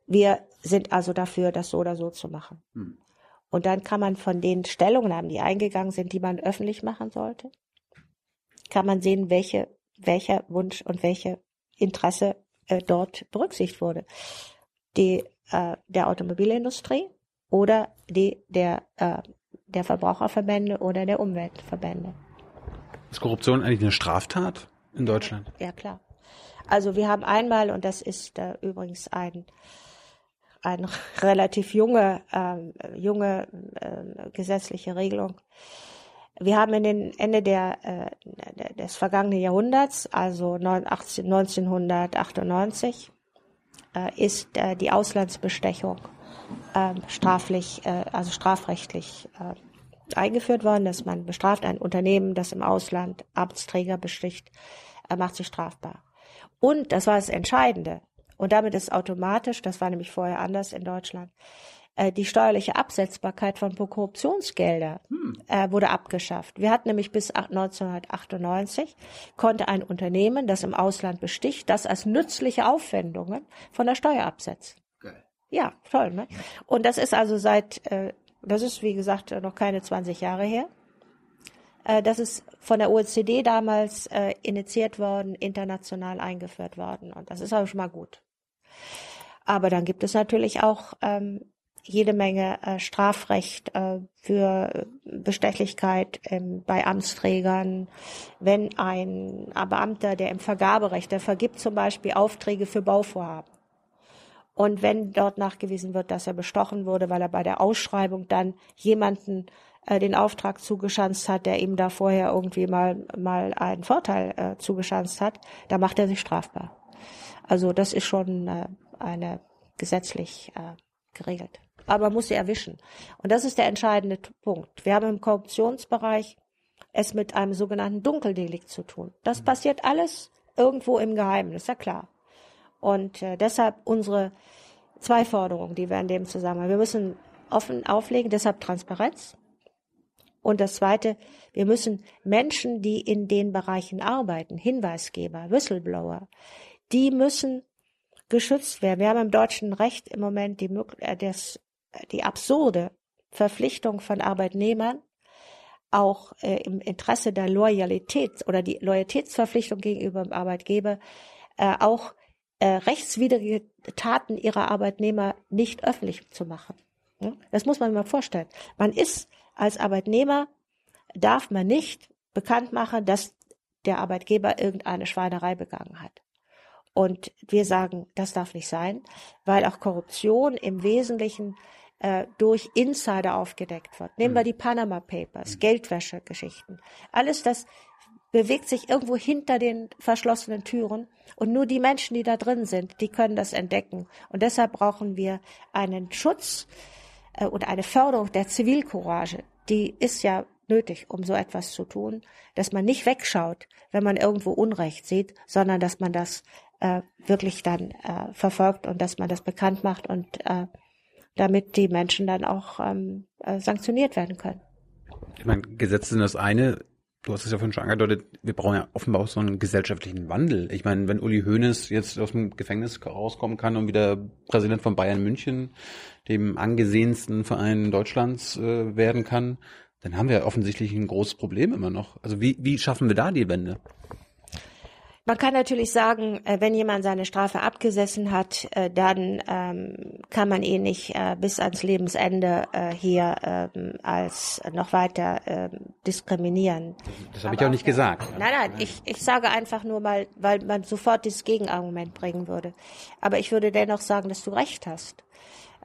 wir sind also dafür, das so oder so zu machen. Hm. Und dann kann man von den Stellungnahmen, die eingegangen sind, die man öffentlich machen sollte, kann man sehen, welche, welcher Wunsch und welche Interesse äh, dort berücksichtigt wurde. Die äh, der Automobilindustrie oder die der, äh, der Verbraucherverbände oder der Umweltverbände. Ist Korruption eigentlich eine Straftat in Deutschland? Ja, klar. Also wir haben einmal, und das ist äh, übrigens ein eine relativ junge, äh, junge äh, gesetzliche Regelung. Wir haben in den Ende der, äh, des vergangenen Jahrhunderts, also 1998, äh, ist äh, die Auslandsbestechung äh, straflich, äh, also strafrechtlich äh, eingeführt worden, dass man bestraft ein Unternehmen, das im Ausland Amtsträger besticht, äh, macht sich strafbar. Und das war das Entscheidende. Und damit ist automatisch, das war nämlich vorher anders in Deutschland, die steuerliche Absetzbarkeit von Korruptionsgelder hm. äh, wurde abgeschafft. Wir hatten nämlich bis 1998 konnte ein Unternehmen, das im Ausland besticht, das als nützliche Aufwendungen von der Steuer absetzen. Geil. Ja, toll. Ne? Und das ist also seit, äh, das ist wie gesagt noch keine 20 Jahre her. Äh, das ist von der OECD damals äh, initiiert worden, international eingeführt worden. Und das ist aber schon mal gut. Aber dann gibt es natürlich auch ähm, jede Menge äh, Strafrecht äh, für Bestechlichkeit ähm, bei Amtsträgern. Wenn ein Beamter, der im Vergaberecht, der vergibt zum Beispiel Aufträge für Bauvorhaben. Und wenn dort nachgewiesen wird, dass er bestochen wurde, weil er bei der Ausschreibung dann jemanden äh, den Auftrag zugeschanzt hat, der ihm da vorher irgendwie mal, mal einen Vorteil äh, zugeschanzt hat, da macht er sich strafbar. Also das ist schon äh, eine gesetzlich äh, geregelt. Aber man muss sie erwischen. Und das ist der entscheidende Punkt. Wir haben im Korruptionsbereich es mit einem sogenannten Dunkeldelikt zu tun. Das mhm. passiert alles irgendwo im Geheimen, ist ja klar. Und äh, deshalb unsere zwei Forderungen, die wir in dem Zusammenhang. Wir müssen offen auflegen, deshalb Transparenz. Und das Zweite, wir müssen Menschen, die in den Bereichen arbeiten, Hinweisgeber, Whistleblower, die müssen geschützt werden. Wir haben im deutschen Recht im Moment die, äh, das, die absurde Verpflichtung von Arbeitnehmern, auch äh, im Interesse der Loyalität oder die Loyalitätsverpflichtung gegenüber dem Arbeitgeber, äh, auch äh, rechtswidrige Taten ihrer Arbeitnehmer nicht öffentlich zu machen. Das muss man sich mal vorstellen. Man ist als Arbeitnehmer, darf man nicht bekannt machen, dass der Arbeitgeber irgendeine Schweinerei begangen hat. Und wir sagen, das darf nicht sein, weil auch Korruption im Wesentlichen äh, durch Insider aufgedeckt wird. Nehmen wir hm. die Panama Papers, Geldwäschegeschichten. Alles das bewegt sich irgendwo hinter den verschlossenen Türen und nur die Menschen, die da drin sind, die können das entdecken. Und deshalb brauchen wir einen Schutz äh, und eine Förderung der Zivilcourage. Die ist ja nötig, um so etwas zu tun, dass man nicht wegschaut, wenn man irgendwo Unrecht sieht, sondern dass man das äh, wirklich dann äh, verfolgt und dass man das bekannt macht und äh, damit die Menschen dann auch ähm, äh, sanktioniert werden können. Ich meine, Gesetze sind das eine. Du hast es ja vorhin schon angedeutet, wir brauchen ja offenbar auch so einen gesellschaftlichen Wandel. Ich meine, wenn Uli Hoeneß jetzt aus dem Gefängnis rauskommen kann und wieder Präsident von Bayern München, dem angesehensten Verein Deutschlands, äh, werden kann, dann haben wir offensichtlich ein großes Problem immer noch. Also wie, wie schaffen wir da die Wende? Man kann natürlich sagen, äh, wenn jemand seine Strafe abgesessen hat, äh, dann ähm, kann man ihn nicht äh, bis ans Lebensende hier ähm, als noch weiter ähm, diskriminieren. Das habe ich auch nicht gesagt. Nein, nein, ich, ich sage einfach nur mal, weil man sofort das Gegenargument bringen würde. Aber ich würde dennoch sagen, dass du recht hast.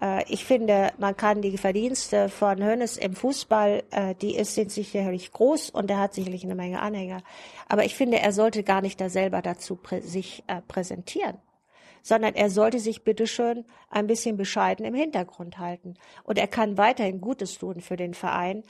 Äh, ich finde, man kann die Verdienste von Hönes im Fußball, äh, die ist, sind sicherlich groß und er hat sicherlich eine Menge Anhänger. Aber ich finde, er sollte gar nicht da selber dazu prä sich äh, präsentieren sondern er sollte sich bitteschön ein bisschen bescheiden im Hintergrund halten. Und er kann weiterhin Gutes tun für den Verein.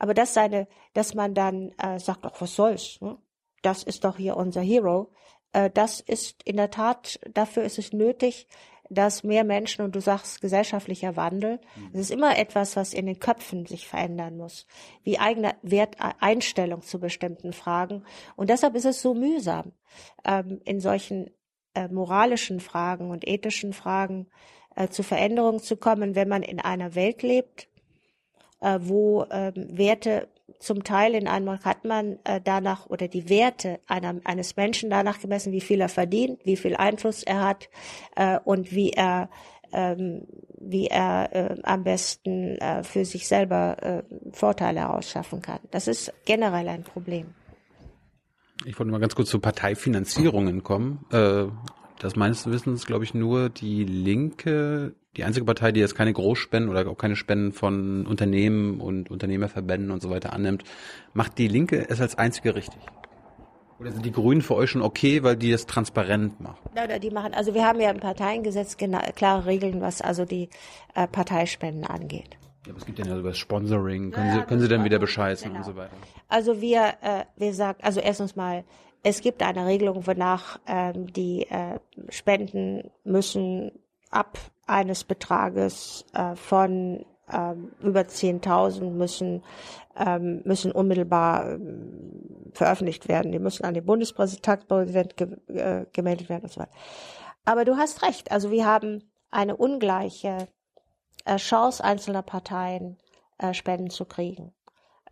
Aber dass seine, dass man dann äh, sagt, ach, was soll's, ne? das ist doch hier unser Hero, äh, das ist in der Tat, dafür ist es nötig, dass mehr Menschen, und du sagst gesellschaftlicher Wandel, mhm. es ist immer etwas, was in den Köpfen sich verändern muss, wie eigene Werteinstellung zu bestimmten Fragen. Und deshalb ist es so mühsam, ähm, in solchen äh, moralischen Fragen und ethischen Fragen äh, zu Veränderungen zu kommen, wenn man in einer Welt lebt, äh, wo ähm, Werte zum Teil in einem hat man äh, danach oder die Werte einer, eines Menschen danach gemessen, wie viel er verdient, wie viel Einfluss er hat äh, und wie er ähm, wie er äh, am besten äh, für sich selber äh, Vorteile herausschaffen kann. Das ist generell ein Problem. Ich wollte mal ganz kurz zu Parteifinanzierungen kommen. Äh, das meines Wissens, glaube ich, nur die Linke die einzige Partei, die jetzt keine Großspenden oder auch keine Spenden von Unternehmen und Unternehmerverbänden und so weiter annimmt, macht die Linke es als einzige richtig? Oder sind die Grünen für euch schon okay, weil die es transparent machen? Nein, die machen, also wir haben ja im Parteiengesetz genau, klare Regeln, was also die äh, Parteispenden angeht. Ja, aber es gibt ja über Sponsoring, können, ja, Sie, können Sie dann wieder bescheißen genau. und so weiter? Also wir, äh, wir sagen, also erstens mal, es gibt eine Regelung, wonach ähm, die äh, Spenden müssen ab eines Betrages äh, von ähm, über 10.000 müssen ähm, müssen unmittelbar ähm, veröffentlicht werden. Die müssen an den Bundespräsident ge äh, gemeldet werden und so weiter. Aber du hast recht. Also wir haben eine ungleiche äh, Chance einzelner Parteien äh, Spenden zu kriegen.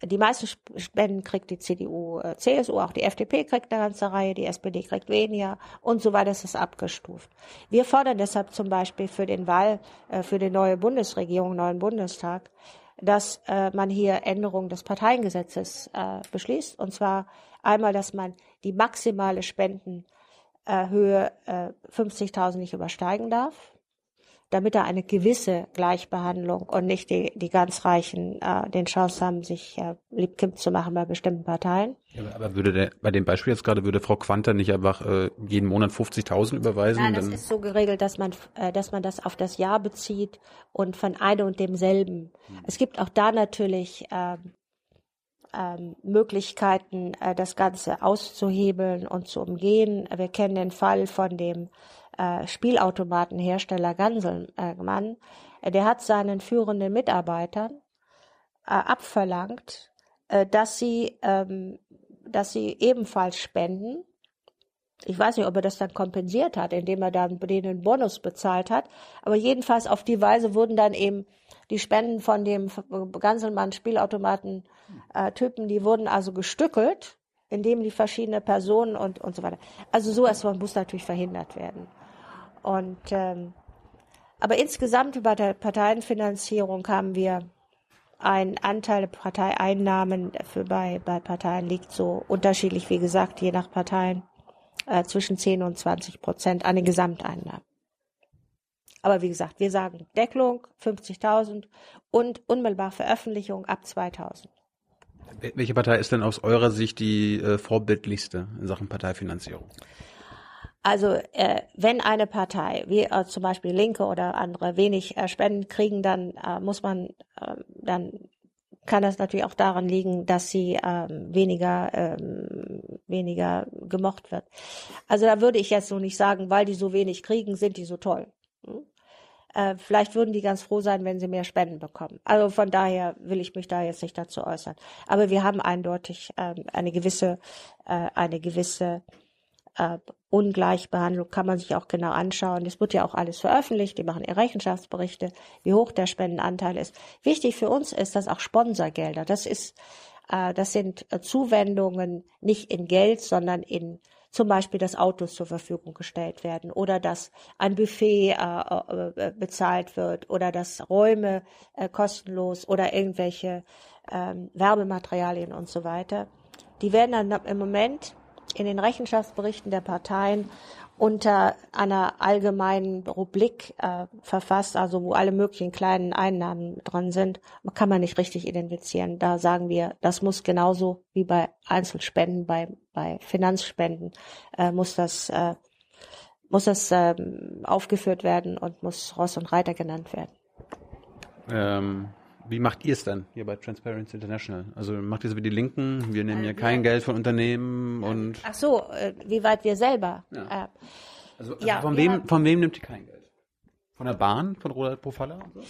Die meisten Spenden kriegt die CDU, äh, CSU, auch die FDP kriegt eine ganze Reihe, die SPD kriegt weniger und so weiter ist es abgestuft. Wir fordern deshalb zum Beispiel für den Wahl, äh, für die neue Bundesregierung, neuen Bundestag, dass äh, man hier Änderungen des Parteiengesetzes beschließt. Und zwar einmal, dass man die maximale Spendenhöhe 50.000 nicht übersteigen darf damit er eine gewisse Gleichbehandlung und nicht die, die ganz Reichen äh, den Chance haben, sich äh, liebkind zu machen bei bestimmten Parteien. Ja, aber würde der, bei dem Beispiel jetzt gerade, würde Frau Quanter nicht einfach äh, jeden Monat 50.000 überweisen? Nein, das ist so geregelt, dass man, äh, dass man das auf das Jahr bezieht und von einem und demselben. Hm. Es gibt auch da natürlich ähm, ähm, Möglichkeiten, äh, das Ganze auszuhebeln und zu umgehen. Wir kennen den Fall von dem äh, Spielautomatenhersteller Ganselmann, äh, der hat seinen führenden Mitarbeitern äh, abverlangt, äh, dass sie, ähm, dass sie ebenfalls spenden. Ich weiß nicht, ob er das dann kompensiert hat, indem er dann denen einen Bonus bezahlt hat. Aber jedenfalls auf die Weise wurden dann eben die Spenden von dem Ganselmann Spielautomaten äh, Typen, die wurden also gestückelt, indem die verschiedene Personen und, und so weiter. Also so etwas muss natürlich verhindert werden. Und ähm, aber insgesamt über der Parteienfinanzierung haben wir ein Anteil der Parteieinnahmen für bei, bei Parteien liegt so unterschiedlich, wie gesagt, je nach Parteien, äh, zwischen 10 und 20 Prozent an den Gesamteinnahmen. Aber wie gesagt, wir sagen Deckelung 50.000 und unmittelbar Veröffentlichung ab 2000. Welche Partei ist denn aus eurer Sicht die äh, vorbildlichste in Sachen Parteifinanzierung? Also äh, wenn eine Partei, wie äh, zum Beispiel Linke oder andere, wenig äh, Spenden kriegen, dann äh, muss man, äh, dann kann das natürlich auch daran liegen, dass sie ähm, weniger ähm, weniger gemocht wird. Also da würde ich jetzt so nicht sagen, weil die so wenig kriegen, sind die so toll. Hm? Äh, vielleicht würden die ganz froh sein, wenn sie mehr Spenden bekommen. Also von daher will ich mich da jetzt nicht dazu äußern. Aber wir haben eindeutig eine gewisse äh, eine gewisse Ungleichbehandlung kann man sich auch genau anschauen. Das wird ja auch alles veröffentlicht. Die machen ihre Rechenschaftsberichte, wie hoch der Spendenanteil ist. Wichtig für uns ist, dass auch Sponsorgelder, das ist, äh, das sind äh, Zuwendungen nicht in Geld, sondern in zum Beispiel, dass Autos zur Verfügung gestellt werden oder dass ein Buffet äh, äh, bezahlt wird oder dass Räume äh, kostenlos oder irgendwelche ähm, Werbematerialien und so weiter. Die werden dann im Moment in den Rechenschaftsberichten der Parteien unter einer allgemeinen Rubrik äh, verfasst, also wo alle möglichen kleinen Einnahmen drin sind, kann man nicht richtig identifizieren. Da sagen wir, das muss genauso wie bei Einzelspenden, bei, bei Finanzspenden, äh, muss das äh, muss es ähm, aufgeführt werden und muss Ross und Reiter genannt werden. Ähm, wie macht ihr es dann hier bei Transparency International? Also macht ihr so wie die Linken, wir nehmen ja kein Geld von Unternehmen und... Ach so, äh, wie weit wir selber. Ja. Äh, Also, also Ja, von, wem, haben- von wem nimmt ihr kein Geld? Von der Bahn, von Roland Profalla? und so?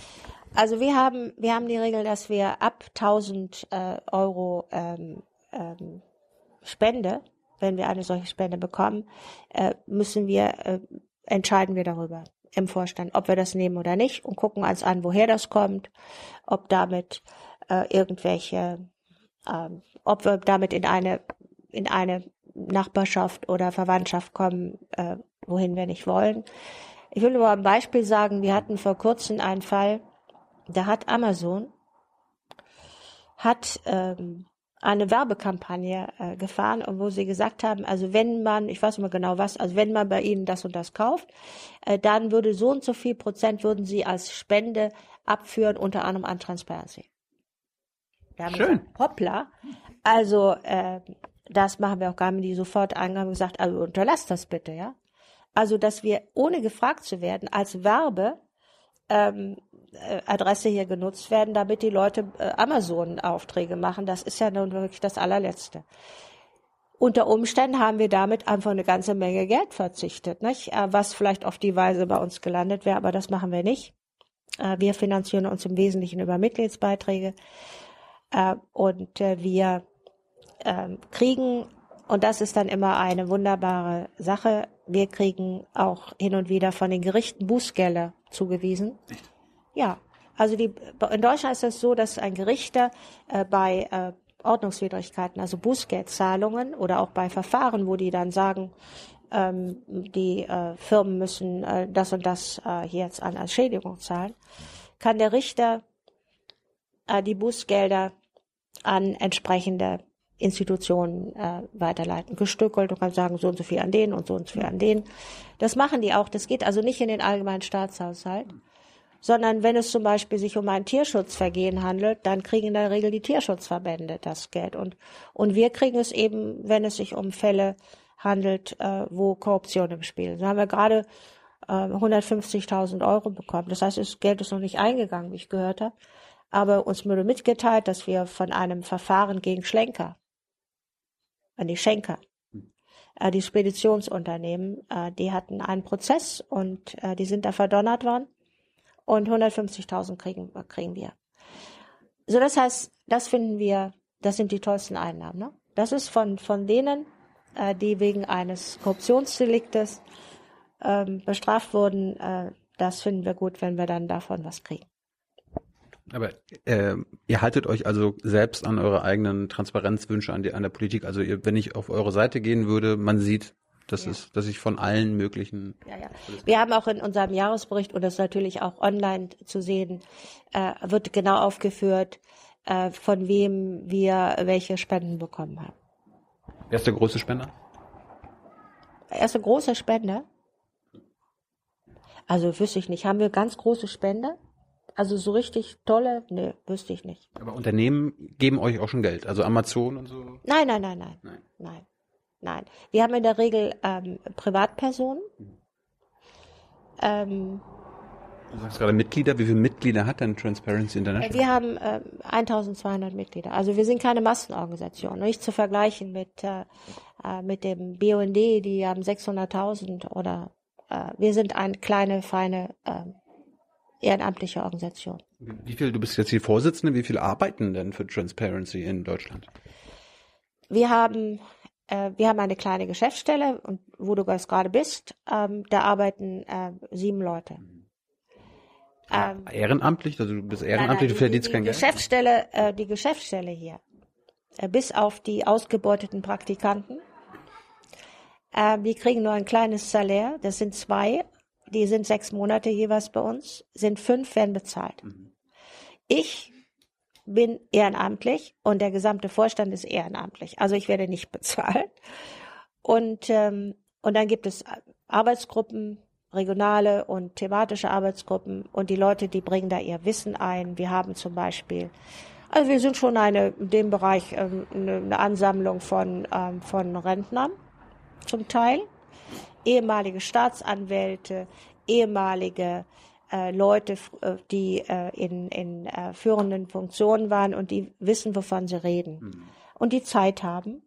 Also wir haben, wir haben die Regel, dass wir ab 1000 äh, Euro ähm, ähm, Spende, wenn wir eine solche Spende bekommen, äh, müssen wir, äh, entscheiden wir darüber im Vorstand, ob wir das nehmen oder nicht und gucken uns an, woher das kommt, ob damit äh, irgendwelche, ähm, ob wir damit in eine, in eine Nachbarschaft oder Verwandtschaft kommen, äh, wohin wir nicht wollen. Ich will nur ein Beispiel sagen, wir hatten vor kurzem einen Fall, da hat Amazon hat ähm, eine Werbekampagne äh, gefahren, wo sie gesagt haben, also wenn man, ich weiß nicht mehr genau was, also wenn man bei ihnen das und das kauft, äh, dann würde so und so viel Prozent würden sie als Spende abführen, unter anderem an Transparency. Schön. Gesagt, hoppla, also äh, das machen wir auch gar nicht, die sofort angegangen gesagt, also unterlasst das bitte, ja. Also, dass wir ohne gefragt zu werden als Werbe ähm, äh, Adresse hier genutzt werden, damit die Leute äh, Amazon-Aufträge machen. Das ist ja nun wirklich das allerletzte. Unter Umständen haben wir damit einfach eine ganze Menge Geld verzichtet, nicht? Äh, was vielleicht auf die Weise bei uns gelandet wäre, aber das machen wir nicht. Äh, wir finanzieren uns im Wesentlichen über Mitgliedsbeiträge äh, und äh, wir ähm, kriegen, und das ist dann immer eine wunderbare Sache, wir kriegen auch hin und wieder von den Gerichten Bußgelder zugewiesen. Ja, also die, in Deutschland ist es so, dass ein Gerichter äh, bei äh, Ordnungswidrigkeiten, also Bußgeldzahlungen oder auch bei Verfahren, wo die dann sagen, ähm, die äh, Firmen müssen äh, das und das äh, hier jetzt an als Schädigung zahlen, kann der Richter äh, die Bußgelder an entsprechende Institutionen äh, weiterleiten, gestückelt und kann sagen, so und so viel an den und so und so viel an den. Das machen die auch. Das geht also nicht in den allgemeinen Staatshaushalt, sondern wenn es zum Beispiel sich um ein Tierschutzvergehen handelt, dann kriegen in der Regel die Tierschutzverbände das Geld und und wir kriegen es eben, wenn es sich um Fälle handelt, äh, wo Korruption im Spiel. ist. Da haben wir gerade äh, 150.000 Euro bekommen. Das heißt, das Geld ist noch nicht eingegangen, wie ich gehört habe. Aber uns wurde mitgeteilt, dass wir von einem Verfahren gegen Schlenker, äh, die Schenker, äh, die Speditionsunternehmen, äh, die hatten einen Prozess und äh, die sind da verdonnert worden und 150.000 kriegen, kriegen wir. So, das heißt, das finden wir, das sind die tollsten Einnahmen. Ne? Das ist von, von denen, äh, die wegen eines Korruptionsdeliktes ähm, bestraft wurden, äh, das finden wir gut, wenn wir dann davon was kriegen. Aber äh, ihr haltet euch also selbst an eure eigenen Transparenzwünsche an, die, an der Politik. Also ihr, wenn ich auf eure Seite gehen würde, man sieht, dass Ja. es, dass ich von allen möglichen. Ja, ja. Wir haben auch in unserem Jahresbericht, und das ist natürlich auch online zu sehen, äh, wird genau aufgeführt, äh, von wem wir welche Spenden bekommen haben. Wer ist der größte Spender? Erste große Spende. Also wüsste ich nicht. Haben wir ganz große Spende? Also so richtig tolle? Nee, wüsste ich nicht. Aber Unternehmen geben euch auch schon Geld. Also Amazon und so. Nein, nein, nein, nein. Nein. Nein. Nein. Wir haben in der Regel ähm, Privatpersonen. Ähm, Du sagst gerade Mitglieder. Wie viele Mitglieder hat denn Transparency International? wir haben ähm, 1200 Mitglieder. Also wir sind keine Massenorganisation. Nicht zu vergleichen mit, äh, äh, mit dem BUND, die haben 600.000 oder äh, wir sind eine kleine, feine äh, ehrenamtliche Organisation. Wie viel, du bist jetzt die Vorsitzende, wie viel arbeiten denn für Transparency in Deutschland? Wir haben, äh, wir haben eine kleine Geschäftsstelle und wo du gerade bist, ähm, da arbeiten äh, sieben Leute. Ähm, Ehrenamtlich? Also du bist nein, ehrenamtlich, nein, du die, verdienst die, kein die Geld? Geschäftsstelle, äh, die Geschäftsstelle hier, äh, bis auf die ausgebeuteten Praktikanten, äh, die kriegen nur ein kleines Salär. Das sind zwei, die sind sechs Monate jeweils bei uns, sind fünf, werden bezahlt. Ich bin ehrenamtlich und der gesamte Vorstand ist ehrenamtlich. Also ich werde nicht bezahlt. Und, ähm, und dann gibt es Arbeitsgruppen, regionale und thematische Arbeitsgruppen und die Leute, die bringen da ihr Wissen ein. Wir haben zum Beispiel, also wir sind schon eine, in dem Bereich ähm, eine, Ansammlung von, ähm, von Rentnern zum Teil. ehemalige Staatsanwälte, ehemalige äh, Leute, äh, die äh, in, in äh, führenden Funktionen waren und die wissen, wovon sie reden. Mhm. Und die Zeit haben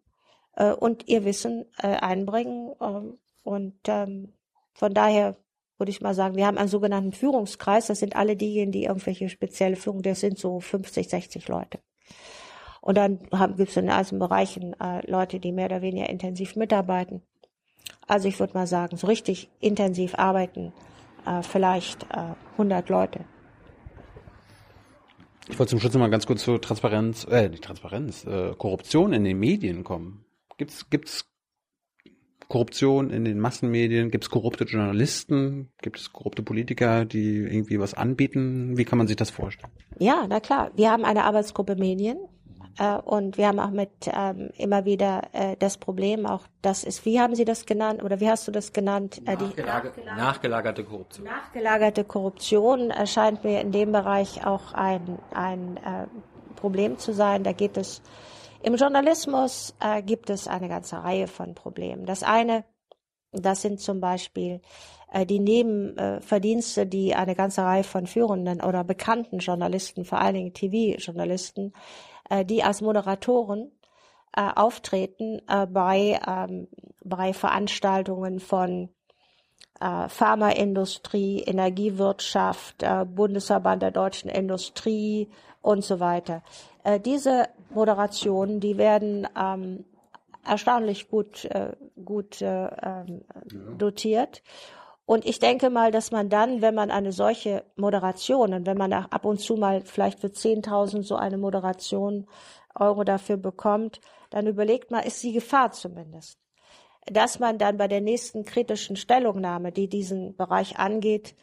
äh, und ihr Wissen äh, einbringen. Äh, und ähm, von daher würde ich mal sagen, wir haben einen sogenannten Führungskreis. Das sind alle diejenigen, die irgendwelche spezielle Führung, das sind so 50, 60 Leute. Und dann gibt es in allen Bereichen äh, Leute, die mehr oder weniger intensiv mitarbeiten. Also ich würde mal sagen, so richtig intensiv arbeiten, äh, vielleicht äh, 100 Leute. Ich wollte zum Schluss noch mal ganz kurz zur Transparenz, äh, nicht Transparenz, äh, Korruption in den Medien kommen. Gibt's gibt's Korruption in den Massenmedien? Gibt es korrupte Journalisten? Gibt es korrupte Politiker, die irgendwie was anbieten? Wie kann man sich das vorstellen? Ja, na klar. Wir haben eine Arbeitsgruppe Medien. Äh, und wir haben auch mit ähm, immer wieder äh, das Problem, auch das ist, wie haben Sie das genannt oder wie hast du das genannt? Äh, die nachgelagerte Korruption. Nachgelagerte Korruption erscheint mir in dem Bereich auch ein, ein äh, Problem zu sein. Da geht es im Journalismus äh, gibt es eine ganze Reihe von Problemen. Das eine, das sind zum Beispiel äh, die Nebenverdienste, die eine ganze Reihe von führenden oder bekannten Journalisten, vor allen Dingen TV-Journalisten, äh, die als Moderatoren äh, auftreten äh, bei, ähm, bei Veranstaltungen von äh, Pharmaindustrie, Energiewirtschaft, äh, Bundesverband der deutschen Industrie und so weiter. Äh, diese Moderationen, die werden ähm, erstaunlich gut, äh, gut äh, ähm, dotiert. Und ich denke mal, dass man dann, wenn man eine solche Moderation und wenn man ab und zu mal vielleicht für 10.000 so eine Moderation Euro dafür bekommt, dann überlegt man, ist die Gefahr zumindest, dass man dann bei der nächsten kritischen Stellungnahme, die diesen Bereich angeht,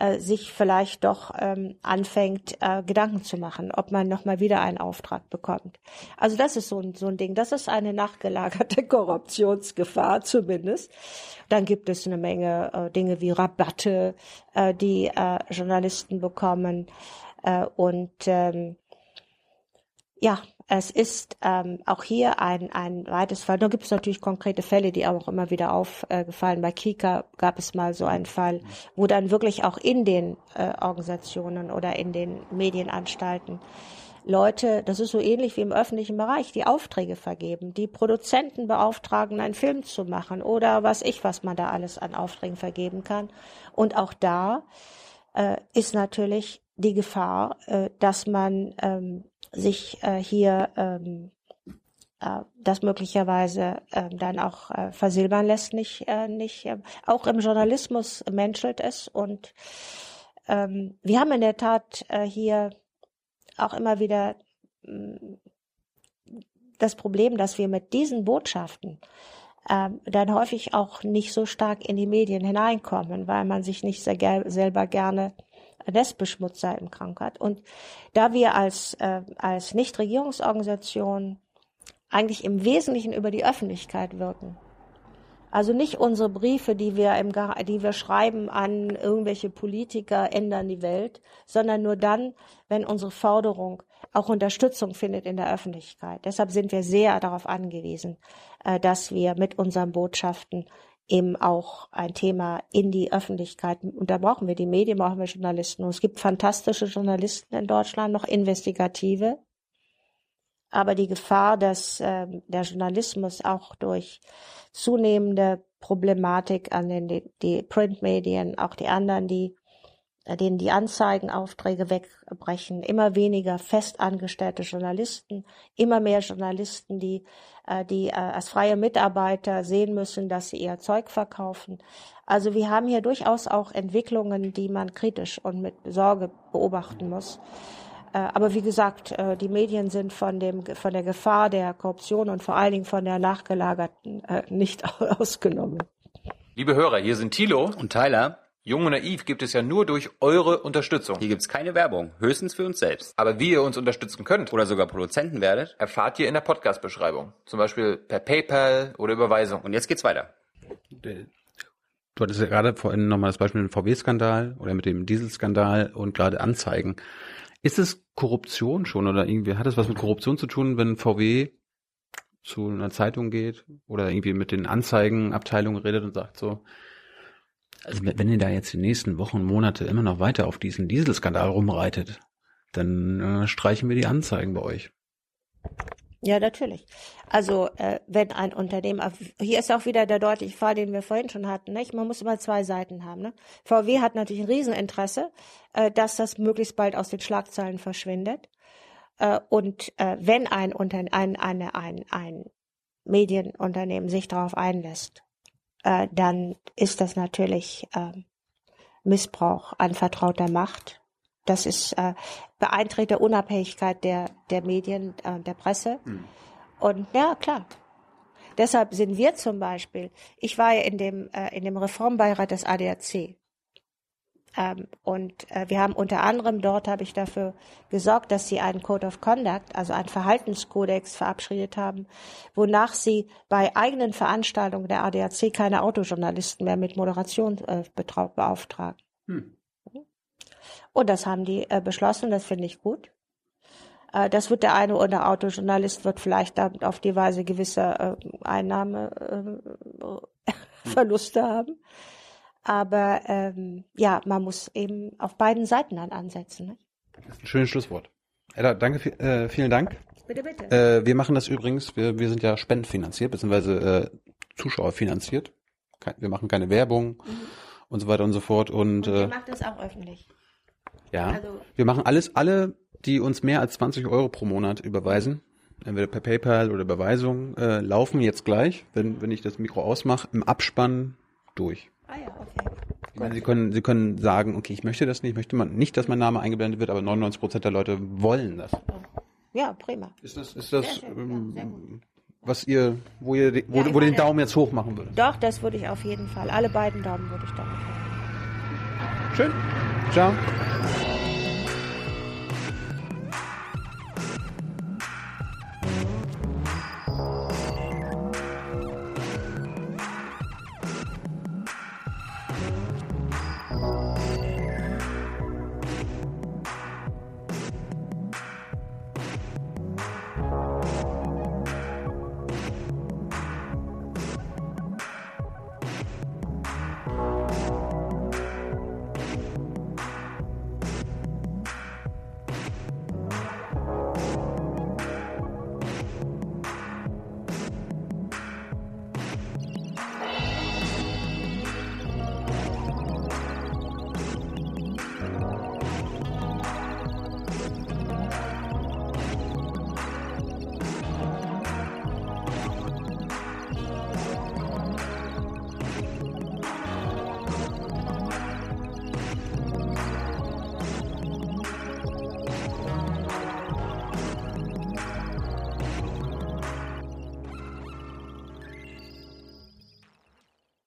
äh, sich vielleicht doch ähm, anfängt, äh, Gedanken zu machen, ob man nochmal wieder einen Auftrag bekommt. Also das ist so ein, so ein Ding. Das ist eine nachgelagerte Korruptionsgefahr zumindest. Dann gibt es eine Menge äh, Dinge wie Rabatte, äh, die äh, Journalisten bekommen. Äh, und ähm, ja, es ist ähm, auch hier ein, ein weites Fall. Da gibt es natürlich konkrete Fälle, die auch immer wieder aufgefallen. Bei Kika gab es mal so einen Fall, wo dann wirklich auch in den äh, Organisationen oder in den Medienanstalten Leute, das ist so ähnlich wie im öffentlichen Bereich, die Aufträge vergeben, die Produzenten beauftragen, einen Film zu machen oder was ich, was man da alles an Aufträgen vergeben kann. Und auch da äh, ist natürlich die Gefahr, äh, dass man ähm, sich äh, hier ähm, äh, das möglicherweise äh, dann auch äh, versilbern lässt, nicht, äh, nicht äh, auch im Journalismus menschelt es und ähm, wir haben in der Tat äh, hier auch immer wieder mm, das Problem, dass wir mit diesen Botschaften äh, dann häufig auch nicht so stark in die Medien hineinkommen, weil man sich nicht sehr ger selber gerne Nestbeschmutzer im Krank hat. Und da wir als, äh, als Nichtregierungsorganisation eigentlich im Wesentlichen über die Öffentlichkeit wirken, also nicht unsere Briefe, die wir, im, die wir schreiben an irgendwelche Politiker ändern die Welt, sondern nur dann, wenn unsere Forderung auch Unterstützung findet in der Öffentlichkeit. Deshalb sind wir sehr darauf angewiesen, äh, dass wir mit unseren Botschaften eben auch ein Thema in die Öffentlichkeit. Und da brauchen wir die Medien, brauchen wir Journalisten. Und es gibt fantastische Journalisten in Deutschland, noch investigative. Aber die Gefahr, dass äh, der Journalismus auch durch zunehmende Problematik an den die, die Printmedien, auch die anderen, die denen die Anzeigenaufträge wegbrechen, immer weniger festangestellte Journalisten, immer mehr Journalisten, die, äh, die äh, als freie Mitarbeiter sehen müssen, dass sie ihr Zeug verkaufen. Also wir haben hier durchaus auch Entwicklungen, die man kritisch und mit Sorge beobachten muss. Äh, aber wie gesagt, die Medien sind von, dem, von der Gefahr der Korruption und vor allen Dingen von der nachgelagerten nicht ausgenommen. Liebe Hörer, hier sind Thilo und Tyler. Jung und Naiv gibt es ja nur durch eure Unterstützung. Hier gibt's keine Werbung, höchstens für uns selbst. Aber wie ihr uns unterstützen könnt oder sogar Produzenten werdet, erfahrt ihr in der Podcast-Beschreibung. Zum Beispiel per PayPal oder Überweisung. Und jetzt geht's weiter. Du hattest ja gerade vorhin nochmal das Beispiel mit dem VW-Skandal oder mit dem Dieselskandal und gerade Anzeigen. Ist es Korruption schon oder irgendwie hat es was mit Korruption zu tun, wenn VW zu einer Zeitung geht oder irgendwie mit den Anzeigenabteilungen redet und sagt so, also wenn ihr da jetzt die nächsten Wochen, Monate immer noch weiter auf diesen Dieselskandal rumreitet, dann äh, streichen wir die Anzeigen bei euch. Ja, natürlich. Also äh, wenn ein Unternehmen, hier ist auch wieder der deutliche Fall, den wir vorhin schon hatten. Nicht? Man muss immer zwei Seiten haben. Ne? VW hat natürlich ein Rieseninteresse, äh, dass das möglichst bald aus den Schlagzeilen verschwindet. Äh, und äh, wenn ein, Unter ein, eine, ein, ein Medienunternehmen sich darauf einlässt, äh, dann ist das natürlich äh, Missbrauch an vertrauter Macht. Das ist äh, beeinträchtigt der Unabhängigkeit der, der Medien, äh, der Presse. Mhm. Und ja, klar. Deshalb sind wir zum Beispiel, ich war ja in dem, äh, in dem Reformbeirat des ADAC. Ähm, und äh, wir haben unter anderem dort, habe ich dafür gesorgt, dass sie einen Code of Conduct, also einen Verhaltenskodex verabschiedet haben, wonach sie bei eigenen Veranstaltungen der ADAC keine Autojournalisten mehr mit Moderation äh, beauftragen. Hm. Und das haben die äh, beschlossen, das finde ich gut. Äh, das wird der eine oder andere Autojournalist wird vielleicht auf die Weise gewisse Einnahmeverluste haben. Aber ähm, ja, man muss eben auf beiden Seiten dann ansetzen. Ne? Das ist ein schönes Schlusswort. Edda, danke, äh, vielen Dank. Bitte, bitte. Äh, wir machen das übrigens, wir, wir sind ja spendenfinanziert, beziehungsweise äh, Zuschauer finanziert. Wir machen keine Werbung mhm. und so weiter und so fort. Und, und ihr äh, macht das auch öffentlich. Ja, also, wir machen alles, alle, die uns mehr als 20 Euro pro Monat überweisen, entweder per PayPal oder Überweisung, äh, laufen jetzt gleich, wenn, wenn ich das Mikro ausmache, im Abspann durch. Ah ja, okay. Ich meine, Sie können, Sie können sagen, okay, ich möchte das nicht, ich möchte man nicht, dass mein Name eingeblendet wird, aber 99 Prozent der Leute wollen das. Ja, prima. Ist das, ist das, sehr, sehr, ähm, sehr was ihr, wo ihr, wo, ja, wo den Daumen jetzt hoch machen würdet? Doch, das würde ich auf jeden Fall. Alle beiden Daumen würde ich damit hoch. Schön. Ciao.